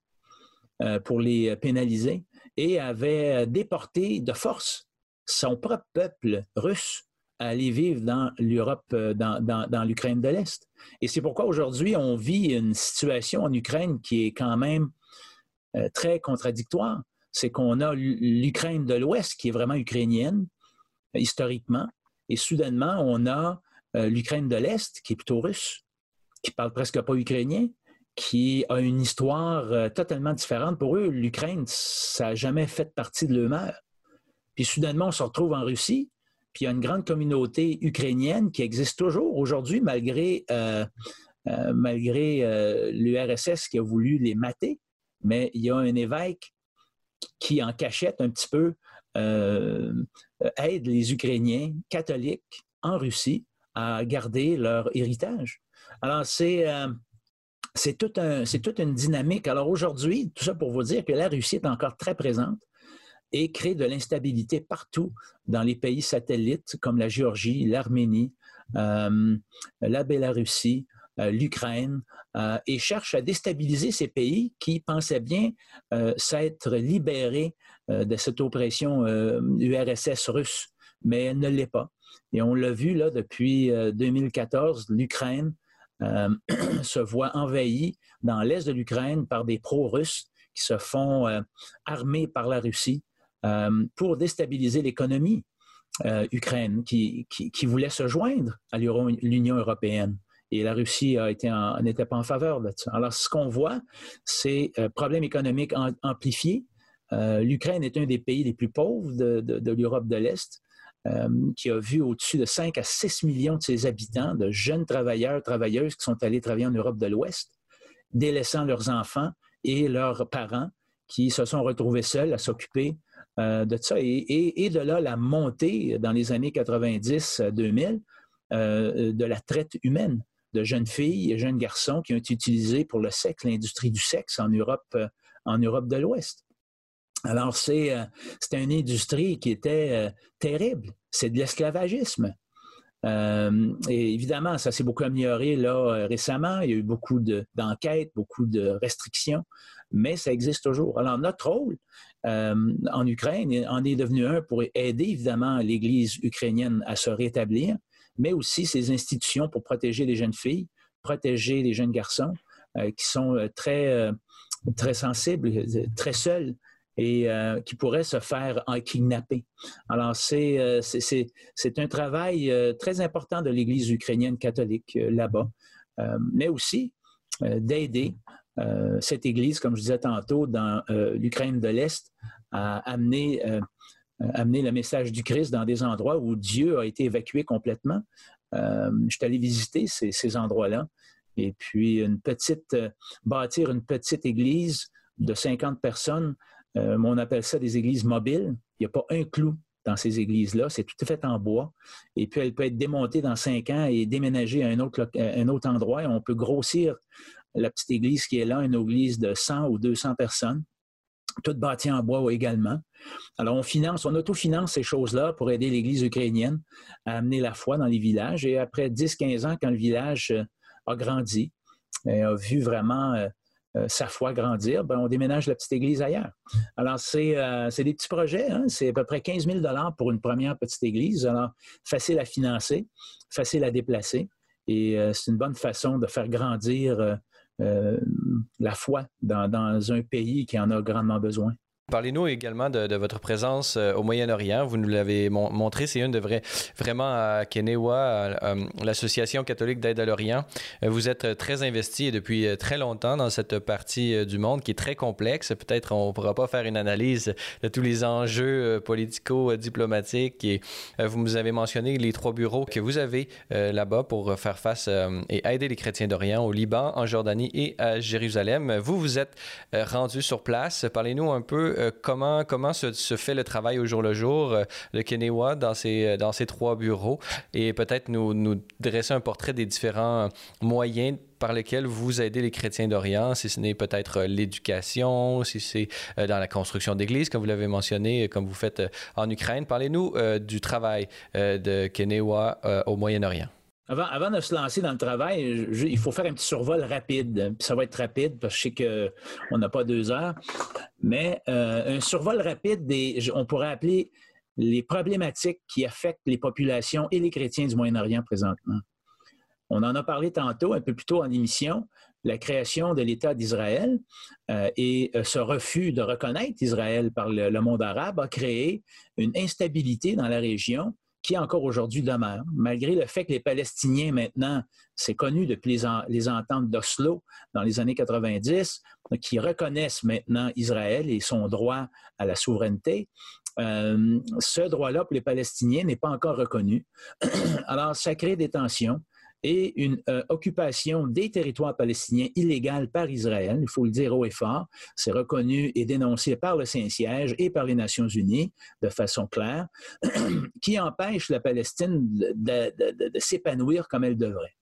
pour les pénaliser et avait euh, déporté de force son propre peuple russe à aller vivre dans l'Europe, euh, dans, l'Ukraine de l'Est. Et c'est pourquoi aujourd'hui, on vit une situation en Ukraine qui est quand même euh, très contradictoire. C'est qu'on a l'Ukraine de l'Ouest qui est vraiment ukrainienne, historiquement, et soudainement, on a l'Ukraine de l'Est qui est plutôt russe, qui parle presque pas ukrainien, qui a une histoire euh, totalement différente. Pour eux, l'Ukraine, ça n'a jamais fait partie de leur Puis soudainement, on se retrouve en Russie, puis il y a une grande communauté ukrainienne qui existe toujours aujourd'hui, malgré, euh, euh, malgré l'URSS qui a voulu les mater. Mais il y a un évêque qui, en cachette un petit peu, aide les Ukrainiens catholiques en Russie à garder leur héritage. Alors, c'est c'est toute une dynamique. Alors aujourd'hui, tout ça pour vous dire que la Russie est encore très présente et crée de l'instabilité partout dans les pays satellites comme la Géorgie, l'Arménie, euh, la Bélarussie, euh, l'Ukraine, euh, et cherche à déstabiliser ces pays qui pensaient bien s'être libérés de cette oppression URSS russe, mais ne l'est pas. Et on l'a vu là depuis 2014, l'Ukraine *clears throat* se voit envahi dans l'est de l'Ukraine par des pro-russes qui se font armer par la Russie pour déstabiliser l'économie ukraine qui, qui, voulait se joindre à l'Union européenne. Et la Russie n'était pas en faveur de ça. Alors, ce qu'on voit, c'est un problème économique amplifié. L'Ukraine est un des pays les plus pauvres de l'Europe de l'Est. Euh, qui a vu au-dessus de 5 à 6 millions de ses habitants, de jeunes travailleurs, travailleuses qui sont allés travailler en Europe de l'Ouest, délaissant leurs enfants et leurs parents qui se sont retrouvés seuls à s'occuper euh, de ça. Et, de là, la montée dans les années 90-2000 euh, de la traite humaine de jeunes filles et jeunes garçons qui ont été utilisés pour le sexe, l'industrie du sexe en Europe, en Europe de l'Ouest. Alors, euh, c'est une industrie qui était euh, terrible. C'est de l'esclavagisme. Euh, et évidemment, ça s'est beaucoup amélioré là récemment. Il y a eu beaucoup d'enquêtes, beaucoup de restrictions, mais ça existe toujours. Alors, notre rôle en Ukraine en est devenu un pour aider évidemment l'Église ukrainienne à se rétablir, mais aussi ses institutions pour protéger les jeunes filles, protéger les jeunes garçons qui sont très, très sensibles, très seuls et euh, qui pourrait se faire en kidnapper. Alors, c'est, euh, un travail euh, très important de l'Église ukrainienne catholique là-bas, mais aussi d'aider cette Église, comme je disais tantôt, dans l'Ukraine de l'Est, à amener, amener le message du Christ dans des endroits où Dieu a été évacué complètement. je suis allé visiter ces, ces endroits-là. Et puis, une petite, bâtir une petite église de 50 personnes euh, on appelle ça des églises mobiles. Il n'y a pas un clou dans ces églises-là. C'est tout fait en bois. Et puis, elle peut être démontée dans cinq ans et déménagée à un autre, un autre endroit. on peut grossir la petite église qui est là, une église de 100 ou 200 personnes, toute bâtie en bois également. Alors, on finance, on autofinance ces choses-là pour aider l'Église ukrainienne à amener la foi dans les villages. Et après 10-15 ans, quand le village euh, a grandi, et a vu vraiment euh, euh, sa foi grandir, ben, on déménage la petite église ailleurs. Alors, c'est des petits projets. Hein. C'est à peu près 15 000 pour une première petite église. Alors, facile à financer, facile à déplacer. Et c'est une bonne façon de faire grandir la foi dans un pays qui en a grandement besoin. Parlez-nous également de, votre présence euh, au Moyen-Orient. Vous nous l'avez montré, c'est une de vraies, vraiment à Kenewa, l'Association catholique d'aide à l'Orient. Euh, vous êtes très investi depuis euh, très longtemps dans cette partie du monde qui est très complexe. Peut-être on ne pourra pas faire une analyse de tous les enjeux politico-diplomatiques. Et vous nous avez mentionné les trois bureaux que vous avez là-bas pour faire face et aider les chrétiens d'Orient au Liban, en Jordanie et à Jérusalem. Vous, vous êtes rendu sur place. Parlez-nous un peu euh, comment, se, fait le travail au jour le jour euh, de Kenewa dans ces, euh, trois bureaux? Et peut-être nous, nous dresser un portrait des différents moyens par lesquels vous aidez les chrétiens d'Orient, si ce n'est peut-être l'éducation, si c'est dans la construction d'églises, comme vous l'avez mentionné, comme vous faites en Ukraine. Parlez-nous du travail de Kenewa au Moyen-Orient. Avant, de se lancer dans le travail, il faut faire un petit survol rapide. ça va être rapide parce que je sais qu'on n'a pas deux heures. Mais euh, un survol rapide, des, on pourrait appeler les problématiques qui affectent les populations et les chrétiens du Moyen-Orient présentement. On en a parlé tantôt, un peu plus tôt en émission, la création de l'État d'Israël euh, et euh, ce refus de reconnaître Israël par le, monde arabe a créé une instabilité dans la région qui encore aujourd'hui demeure, malgré le fait que les Palestiniens maintenant, c'est connu depuis les, ententes d'Oslo dans les années 90, qui reconnaissent maintenant Israël et son droit à la souveraineté. Euh, ce droit-là pour les Palestiniens n'est pas encore reconnu. *clears throat* Alors, ça crée des tensions et une euh, occupation des territoires palestiniens illégale par Israël, il faut le dire haut et fort, c'est reconnu et dénoncé par le Saint-Siège et par les Nations unies de façon claire, *clears throat* qui empêche la Palestine de, s'épanouir comme elle devrait.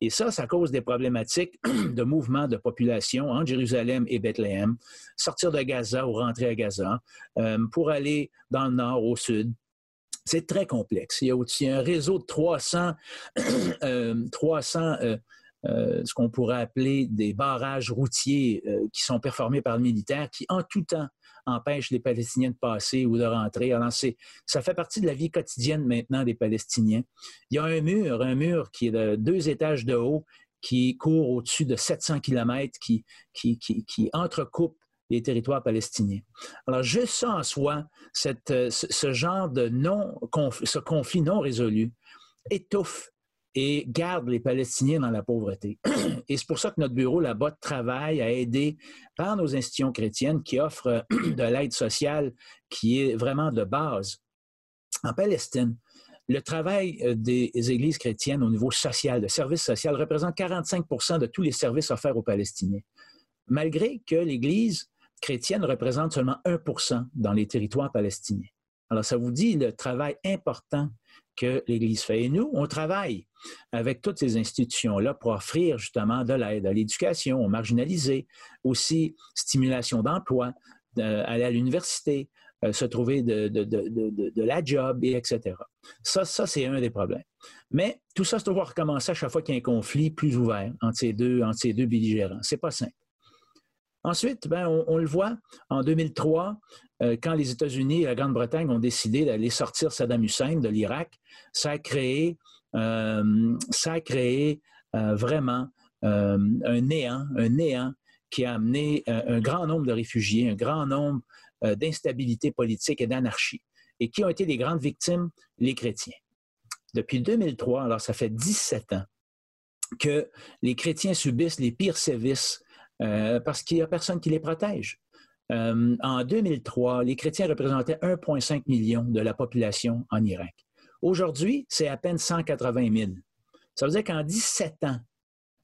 Et ça, ça cause des problématiques *clears throat* de mouvement de population entre Jérusalem et Bethléem, sortir de Gaza ou rentrer à Gaza, euh, pour aller dans le nord, au sud, c'est très complexe. Il y a aussi un réseau de 300, 300 *clears throat* euh, euh, euh, ce qu'on pourrait appeler des barrages routiers qui sont performés par le militaire, qui en tout temps empêchent les Palestiniens de passer ou de rentrer. Alors, ça fait partie de la vie quotidienne maintenant des Palestiniens. Il y a un mur, un mur qui est de deux étages de haut, qui court au-dessus de 700 km, qui, qui, qui, qui entrecoupe les territoires palestiniens. Alors, juste ça en soi, euh, ce genre de non, ce conflit non résolu étouffe et garde les Palestiniens dans la pauvreté. *clears throat* Et c'est pour ça que notre bureau là-bas travaille à aider par nos institutions chrétiennes qui offrent *clears throat* de l'aide sociale qui est vraiment de base. En Palestine, le travail euh, des églises chrétiennes au niveau social, de services social, représente 45% de tous les services offerts aux Palestiniens. Malgré que l'Église chrétienne représente seulement 1% dans les territoires palestiniens. Alors, ça vous dit le travail important que l'Église fait. Et nous, on travaille avec toutes ces institutions-là pour offrir justement de l'aide à l'éducation, aux marginalisés, aussi stimulation d'emploi, euh, aller à l'université, euh, se trouver de, la job, et etc. Ça, c'est un des problèmes. Mais tout ça, c'est devoir recommencer à chaque fois qu'il y a un conflit plus ouvert entre ces deux, entre ces deux belligérants. Pas simple. Ensuite, ben, on, le voit en 2003, euh, quand les États-Unis et la Grande-Bretagne ont décidé d'aller sortir Saddam Hussein de l'Irak, ça a créé, euh, ça a créé euh, vraiment un néant, un néant qui a amené un grand nombre de réfugiés, un grand nombre d'instabilité politique et d'anarchie. Et qui ont été les grandes victimes? Les chrétiens. Depuis 2003, alors ça fait 17 ans, que les chrétiens subissent les pires sévices euh, parce qu'il n'y a personne qui les protège. Euh, en 2003, les chrétiens représentaient 1,5 million de la population en Irak. Aujourd'hui, c'est à peine 180 000. Ça veut dire qu'en 17 ans,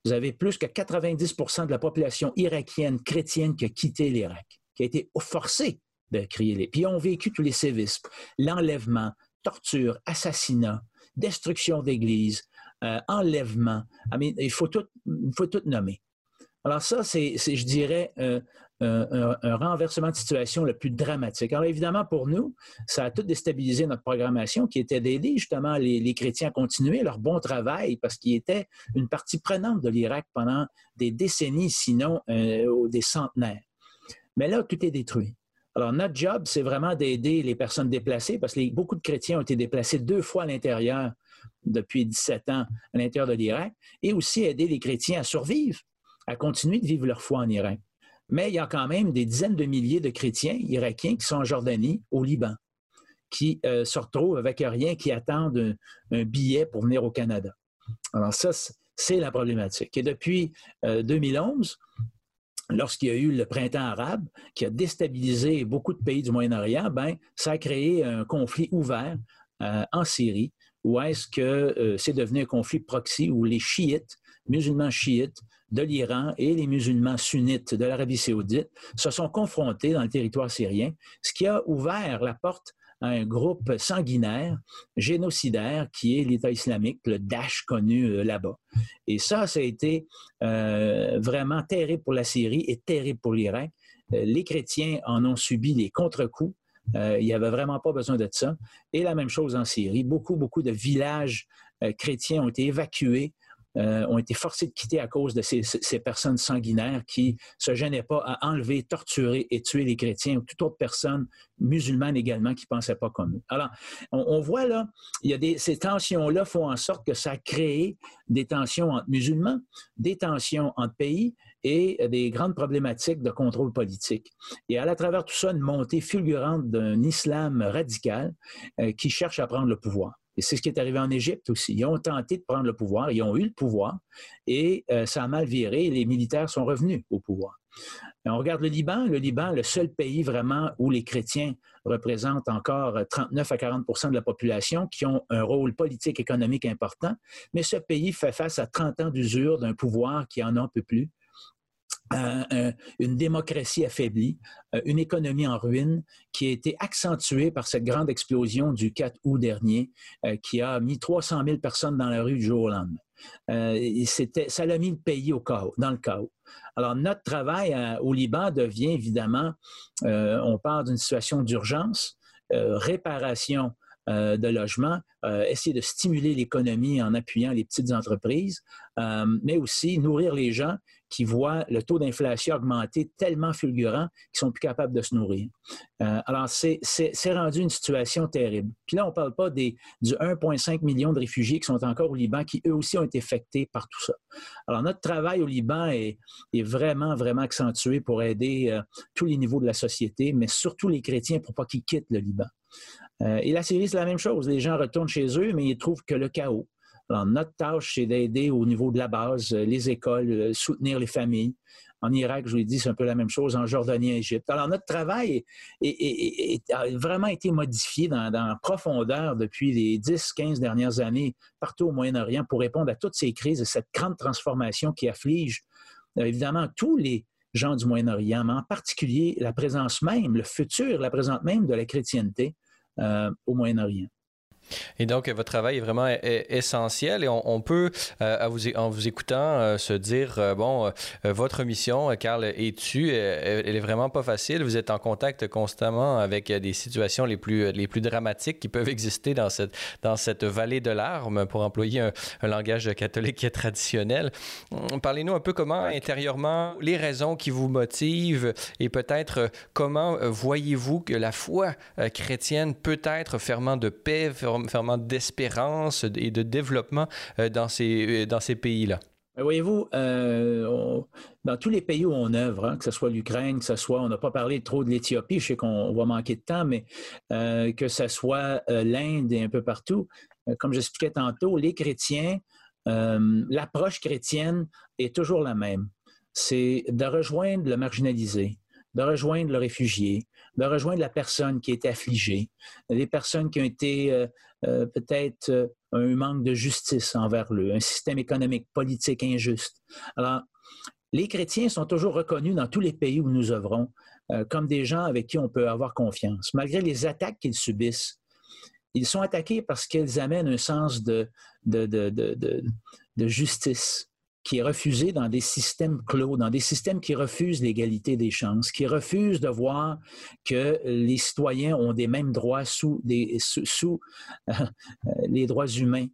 vous avez plus que 90 de la population irakienne chrétienne qui a quitté l'Irak, qui a été forcée de crier les. Puis ils ont vécu tous les sévices, l'enlèvement, torture, assassinat, destruction d'églises, euh, enlèvement. il faut tout, il faut tout nommer. Alors ça, c'est, je dirais, un, renversement de situation le plus dramatique. Alors évidemment, pour nous, ça a tout déstabilisé notre programmation qui était d'aider justement les, chrétiens à continuer leur bon travail parce qu'ils étaient une partie prenante de l'Irak pendant des décennies, sinon euh, des centenaires. Mais là, tout est détruit. Alors, notre job, c'est vraiment d'aider les personnes déplacées parce que beaucoup de chrétiens ont été déplacés deux fois à l'intérieur depuis 17 ans à l'intérieur de l'Irak et aussi aider les chrétiens à survivre, à continuer de vivre leur foi en Irak. Mais il y a quand même des dizaines de milliers de chrétiens irakiens qui sont en Jordanie, au Liban, qui euh, se retrouvent avec rien, qui attendent un, billet pour venir au Canada. Alors ça, c'est la problématique. Et depuis 2011, euh, lorsqu'il y a eu le printemps arabe qui a déstabilisé beaucoup de pays du Moyen-Orient, ben, ça a créé un conflit ouvert euh, en Syrie, où est-ce que c'est devenu un conflit proxy où les chiites, musulmans chiites de l'Iran et les musulmans sunnites de l'Arabie saoudite se sont confrontés dans le territoire syrien, ce qui a ouvert la porte un groupe sanguinaire, génocidaire, qui est l'État islamique, le Daesh connu euh, là-bas. Et ça, ça a été euh, vraiment terrible pour la Syrie et terrible pour l'Irak. Euh, les chrétiens en ont subi les contre-coups. il n'y avait vraiment pas besoin de ça. Et la même chose en Syrie. Beaucoup, beaucoup de villages chrétiens ont été évacués euh, ont été forcés de quitter à cause de ces, personnes sanguinaires qui se gênaient pas à enlever, torturer et tuer les chrétiens ou toute autre personne musulmane également qui pensait pas comme eux. Alors, on, voit là, il y a des, ces tensions-là font en sorte que ça a créé des tensions entre musulmans, des tensions entre pays et des grandes problématiques de contrôle politique. Et à travers tout ça, une montée fulgurante d'un islam radical euh, qui cherche à prendre le pouvoir. Et c'est ce qui est arrivé en Égypte aussi. Ils ont tenté de prendre le pouvoir, ils ont eu le pouvoir, et euh, ça a mal viré, et les militaires sont revenus au pouvoir. on regarde le Liban. Le Liban, le seul pays vraiment où les chrétiens représentent encore 39 à 40% de la population qui ont un rôle politique, économique important. Mais ce pays fait face à 30 ans d'usure d'un pouvoir qui en a un peu plus, une démocratie affaiblie, euh, une économie en ruine qui a été accentuée par cette grande explosion du 4 août dernier euh, qui a mis 300 000 personnes dans la rue du jour au lendemain. Euh, ça a mis le pays au chaos, dans le chaos. Alors, notre travail au Liban devient évidemment, on part d'une situation d'urgence, réparation de logement, essayer de stimuler l'économie en appuyant les petites entreprises, mais aussi nourrir les gens qui voient le taux d'inflation augmenter tellement fulgurant qu'ils sont plus capables de se nourrir. Euh, alors, c'est rendu une situation terrible. Puis là, on ne parle pas des, du 1,5 million de réfugiés qui sont encore au Liban, qui eux aussi ont été affectés par tout ça. Alors, notre travail au Liban est, vraiment, vraiment accentué pour aider euh, tous les niveaux de la société, mais surtout les chrétiens pour pas qu'ils quittent le Liban. Euh, et la Syrie, c'est la même chose. Les gens retournent chez eux, mais ils trouvent que le chaos. Alors, notre tâche, c'est d'aider au niveau de la base, euh, les écoles, euh, soutenir les familles. En Irak, je vous l'ai dit, c'est un peu la même chose. En Jordanie, en Égypte. Alors, notre travail a vraiment été modifié dans, dans profondeur depuis les 10-15 dernières années partout au Moyen-Orient pour répondre à toutes ces crises et cette grande transformation qui afflige euh, évidemment tous les gens du Moyen-Orient, mais en particulier la présence même, le futur, la présence même de la chrétienté au Moyen-Orient. Et donc, votre travail est vraiment essentiel et on, peut, euh, en vous écoutant, euh, se dire, euh, bon, votre mission, Carl, est tu elle est vraiment pas facile. Vous êtes en contact constamment avec des situations les plus, les plus dramatiques qui peuvent *laughs* exister dans cette, dans cette vallée de larmes, pour employer un, langage catholique qui *laughs* est traditionnel. Hum, parlez-nous un peu comment, intérieurement, les raisons qui vous motivent et peut-être comment voyez-vous que la foi chrétienne peut être ferment de paix, ferment d'espérance et de développement euh, dans ces, euh, dans ces pays-là? Ben, voyez-vous, euh, dans tous les pays où on œuvre, hein, que ce soit l'Ukraine, que ce soit, on n'a pas parlé trop de l'Éthiopie, je sais qu'on va manquer de temps, mais que ce soit l'Inde et un peu partout, comme j'expliquais tantôt, les chrétiens, l'approche chrétienne est toujours la même. C'est de rejoindre le marginalisé, de rejoindre le réfugié, de rejoindre la personne qui est affligée, des personnes qui ont été euh, euh, peut-être euh, un manque de justice envers eux, un système économique, politique injuste. Alors, les chrétiens sont toujours reconnus dans tous les pays où nous œuvrons comme des gens avec qui on peut avoir confiance, malgré les attaques qu'ils subissent. Ils sont attaqués parce qu'ils amènent un sens de, de, de, de justice, qui est refusée dans des systèmes clos, dans des systèmes qui refusent l'égalité des chances, qui refusent de voir que les citoyens ont des mêmes droits sous, les *laughs* droits humains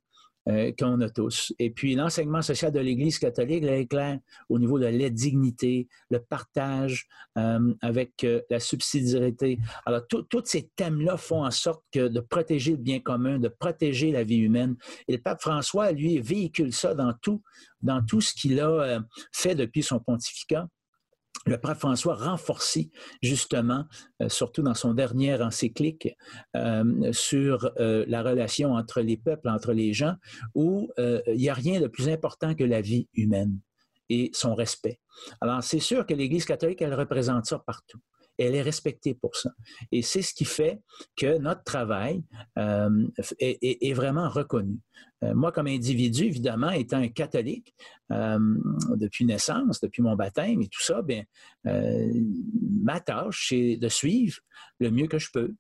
euh, qu'on a tous. Et puis l'enseignement social de l'Église catholique est clair au niveau de la dignité, le partage euh, avec euh, la subsidiarité. Alors tous ces thèmes-là font en sorte que de protéger le bien commun, de protéger la vie humaine. Et le pape François, lui, véhicule ça dans tout, dans tout ce qu'il a fait depuis son pontificat le pape François renforcé justement, euh, surtout dans son dernier encyclique euh, sur euh, la relation entre les peuples, entre les gens, où il n'y a rien de plus important que la vie humaine et son respect. Alors, c'est sûr que l'Église catholique, elle représente ça partout elle est respectée pour ça. Et c'est ce qui fait que notre travail euh, est, vraiment reconnu. Euh, moi, comme individu, évidemment, étant un catholique euh, depuis naissance, depuis mon baptême et tout ça, bien, ma tâche, c'est de suivre le mieux que je peux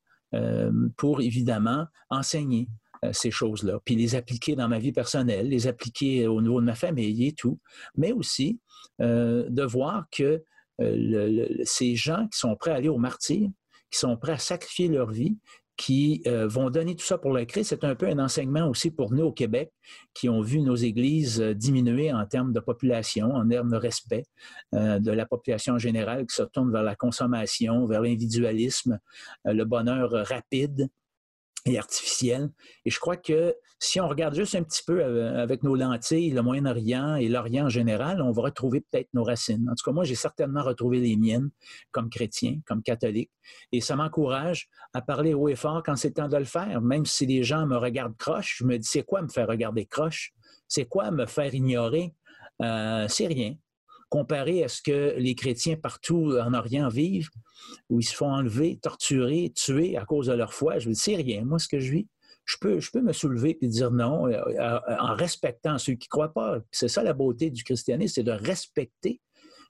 pour, évidemment, enseigner ces choses-là, puis les appliquer dans ma vie personnelle, les appliquer au niveau de ma famille et tout, mais aussi de voir que euh, ces gens qui sont prêts à aller au martyr, qui sont prêts à sacrifier leur vie, qui euh, vont donner tout ça pour le Christ. C'est un peu un enseignement aussi pour nous au Québec, qui ont vu nos églises euh, diminuer en termes de population, en termes de respect de la population en général, qui se tourne vers la consommation, vers l'individualisme, le bonheur rapide et artificielle. Et je crois que si on regarde juste un petit peu euh, avec nos lentilles, le Moyen-Orient et l'Orient en général, on va retrouver peut-être nos racines. En tout cas, moi, j'ai certainement retrouvé les miennes comme chrétien, comme catholique. Et ça m'encourage à parler haut et fort quand c'est temps de le faire. Même si les gens me regardent croche, je me dis, c'est quoi me faire regarder croche? C'est quoi me faire ignorer? Euh, c'est rien comparé à ce que les chrétiens partout en Orient vivent, où ils se font enlever, torturer, tuer à cause de leur foi, je dire, c'est rien. Moi, ce que je vis, je peux, je peux me soulever et dire non euh, euh, en respectant ceux qui ne croient pas. C'est ça la beauté du christianisme, c'est de respecter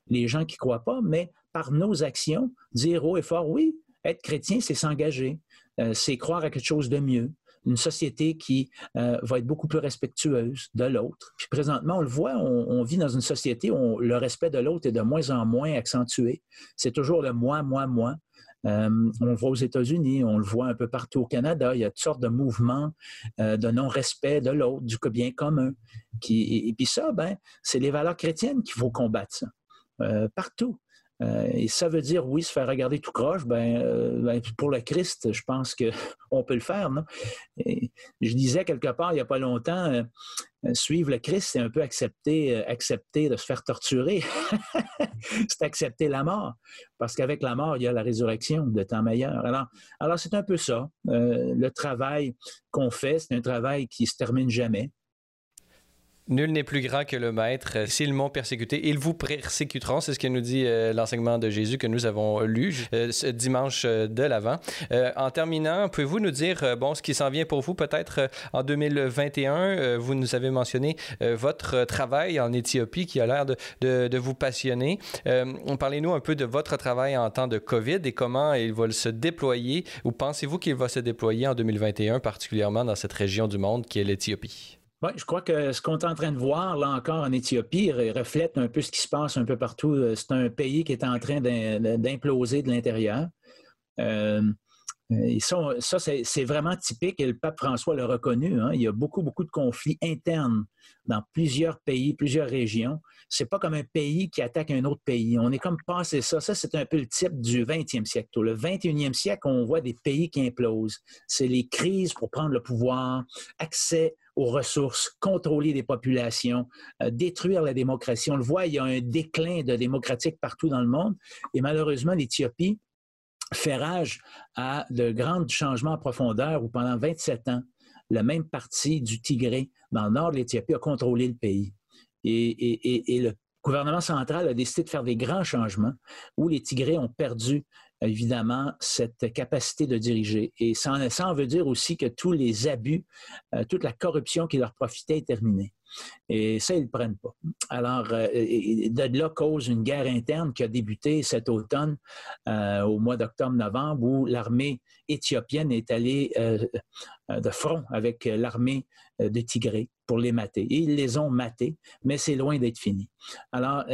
les gens qui ne croient pas, mais par nos actions, dire haut et fort, oui, être chrétien, c'est s'engager, euh, c'est croire à quelque chose de mieux, une société qui euh, va être beaucoup plus respectueuse de l'autre. Puis présentement, on le voit, on, vit dans une société où le respect de l'autre est de moins en moins accentué. C'est toujours le moi, moi, moi. Euh, on le voit aux États-Unis, on le voit un peu partout au Canada. Il y a toutes sortes de mouvements euh, de non-respect de l'autre, du bien commun. Et, puis ça, ben, c'est les valeurs chrétiennes qu'il faut combattre ça. partout. Euh, et ça veut dire, oui, se faire regarder tout croche, ben, euh, ben pour le Christ, je pense qu'on *laughs* peut le faire. Je disais quelque part, il n'y a pas longtemps, euh, suivre le Christ, c'est un peu accepter, accepter de se faire torturer. *laughs* c'est accepter la mort. Parce qu'avec la mort, il y a la résurrection de temps meilleur. Alors, alors c'est un peu ça. le travail qu'on fait, c'est un travail qui se termine jamais. Nul n'est plus grand que le maître. S'ils m'ont persécuté, ils vous persécuteront. C'est ce que nous dit euh, l'enseignement de Jésus que nous avons lu euh, ce dimanche euh, de l'Avent. en terminant, pouvez-vous nous dire, bon, ce qui s'en vient pour vous peut-être en 2021? vous nous avez mentionné votre travail en Éthiopie qui a l'air de, de, de, vous passionner. Parlez-nous un peu de votre travail en temps de COVID et comment il va se déployer ou pensez-vous qu'il va se déployer en 2021, particulièrement dans cette région du monde qui est l'Éthiopie? Je crois que ce qu'on est en train de voir, là encore en Éthiopie, reflète un peu ce qui se passe un peu partout. Euh, c'est un pays qui est en train d'imploser de l'intérieur. Euh, ça c'est vraiment typique et le pape François l'a reconnu. Hein. Il y a beaucoup, beaucoup de conflits internes dans plusieurs pays, plusieurs régions. C'est pas comme un pays qui attaque un autre pays. On est comme passé ça. Ça, c'est un peu le type du 20e siècle. Le 21e siècle, on voit des pays qui implosent. C'est les crises pour prendre le pouvoir, accès ressources, contrôler les populations, euh, détruire la démocratie. On le voit, il y a un déclin de démocratique partout dans le monde. Et malheureusement, l'Éthiopie fait rage à de grands changements en profondeur où pendant 27 ans, le même parti du Tigré dans le nord de l'Éthiopie a contrôlé le pays. Et, le gouvernement central a décidé de faire des grands changements où les Tigrés ont perdu évidemment, cette capacité de diriger. Et ça, ça veut dire aussi que tous les abus, euh, toute la corruption qui leur profitait est terminée. Et ça, ils ne le prennent pas. Alors, euh, de là cause une guerre interne qui a débuté cet automne, euh, au mois d'octobre-novembre, où l'armée éthiopienne est allée de front avec l'armée de Tigré pour les mater. Et ils les ont matés, mais c'est loin d'être fini. Alors,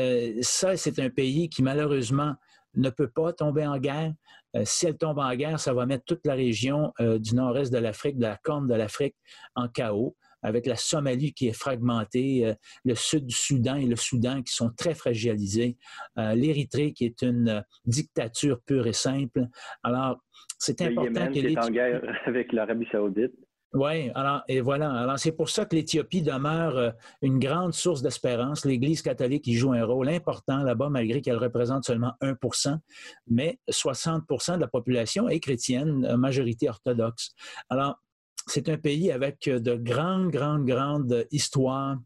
ça, c'est un pays qui, malheureusement, ne peut pas tomber en guerre. Euh, si elle tombe en guerre, ça va mettre toute la région euh, du nord-est de l'Afrique, de la Corne de l'Afrique, en chaos, avec la Somalie qui est fragmentée, euh, le sud du Soudan et le Soudan qui sont très fragilisés, l'Érythrée qui est une dictature pure et simple. Alors, c'est important que est en guerre *laughs* avec l'Arabie saoudite. Oui, alors, et voilà. Alors, c'est pour ça que l'Éthiopie demeure euh, une grande source d'espérance. L'Église catholique y joue un rôle important là-bas, malgré qu'elle représente seulement 1% mais 60% de la population est chrétienne, euh, majorité orthodoxe. Alors, c'est un pays avec euh, de grandes, grandes, grandes histoires.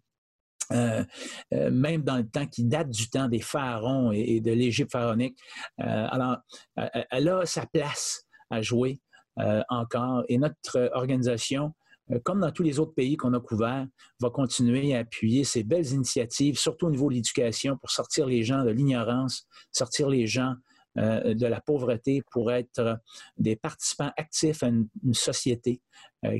même dans le temps qui date du temps des pharaons et, de l'Égypte pharaonique. alors, elle a sa place à jouer encore. Et notre organisation, euh, comme dans tous les autres pays qu'on a couverts, va continuer à appuyer ces belles initiatives, surtout au niveau de l'éducation, pour sortir les gens de l'ignorance, sortir les gens euh, de la pauvreté pour être des participants actifs à une, société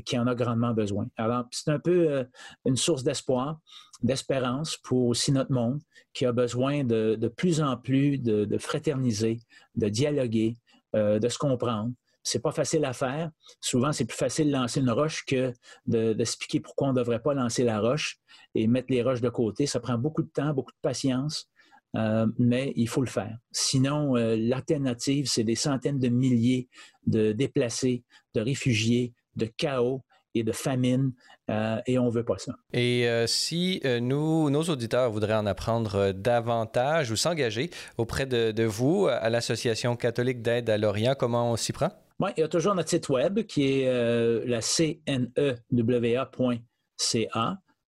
qui en a grandement besoin. Alors, c'est un peu une source d'espoir, d'espérance pour aussi notre monde qui a besoin de, de plus en plus de, de fraterniser, de dialoguer, de se comprendre, c'est pas facile à faire. Souvent, c'est plus facile de lancer une roche que d'expliquer pourquoi on ne devrait pas lancer la roche et mettre les roches de côté. Ça prend beaucoup de temps, beaucoup de patience, euh, mais il faut le faire. Sinon, euh, l'alternative, c'est des centaines de milliers de déplacés, de réfugiés, de chaos et de famine, euh, et on ne veut pas ça. Et si nous, nos auditeurs voudraient en apprendre davantage ou s'engager auprès de, de, vous à l'Association catholique d'aide à l'Orient, comment on s'y prend? Il y a toujours notre site web qui est euh, la cnewa.ca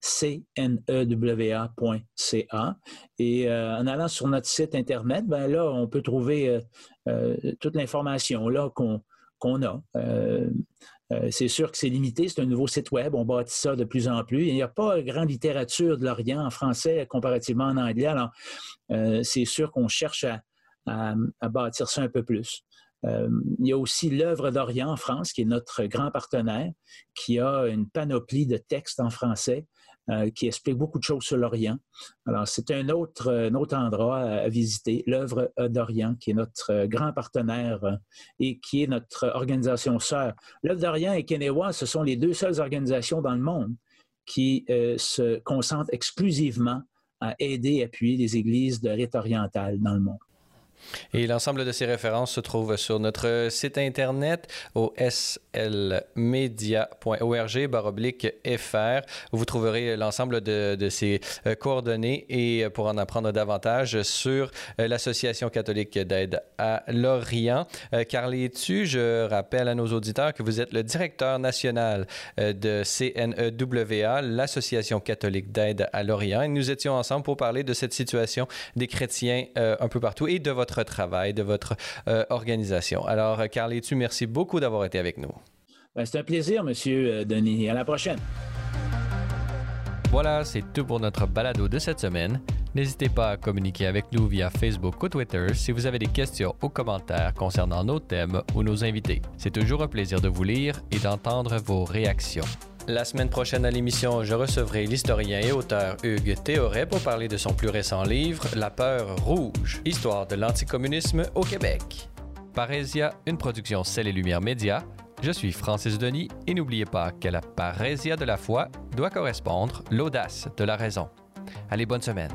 cnewa.ca. Et euh, en allant sur notre site Internet, ben là, on peut trouver euh, toute l'information là qu'on a. c'est sûr que c'est limité, c'est un nouveau site web, on bâtit ça de plus en plus. Il n'y a pas grande littérature de l'Orient en français comparativement en anglais, alors c'est sûr qu'on cherche à, bâtir ça un peu plus. Euh, il y a aussi l'œuvre d'Orient en France, qui est notre grand partenaire, qui a une panoplie de textes en français euh, qui explique beaucoup de choses sur l'Orient. Alors, c'est un autre, autre endroit à, visiter, l'œuvre d'Orient, qui est notre grand partenaire euh, et qui est notre organisation sœur. L'œuvre d'Orient et Kenewa, ce sont les deux seules organisations dans le monde qui se concentrent exclusivement à aider et appuyer les églises de rite oriental dans le monde. Et l'ensemble de ces références se trouve sur notre site internet au slmedia.org où vous trouverez l'ensemble de, de, ces euh, coordonnées et euh, pour en apprendre davantage sur euh, l'Association catholique d'aide à l'Orient. Carly-tu, je rappelle à nos auditeurs que vous êtes le directeur national de CNEWA, l'Association catholique d'aide à l'Orient. Et nous étions ensemble pour parler de cette situation des chrétiens un peu partout et de votre travail, de votre euh, organisation. Alors, euh, Carly-tu, merci beaucoup d'avoir été avec nous. Ben, c'est un plaisir, Monsieur euh, Denis. À la prochaine. Voilà, c'est tout pour notre balado de cette semaine. N'hésitez pas à communiquer avec nous via Facebook ou Twitter si vous avez des questions ou commentaires concernant nos thèmes ou nos invités. C'est toujours un plaisir de vous lire et d'entendre vos réactions. La semaine prochaine à l'émission, je recevrai l'historien et auteur Hugues Théoret pour parler de son plus récent livre La peur rouge, histoire de l'anticommunisme au Québec. Parésia, une production Celle et Lumière Média. Je suis Francis Denis et n'oubliez pas que la parésia de la foi doit correspondre l'audace de la raison. Allez, bonne semaine.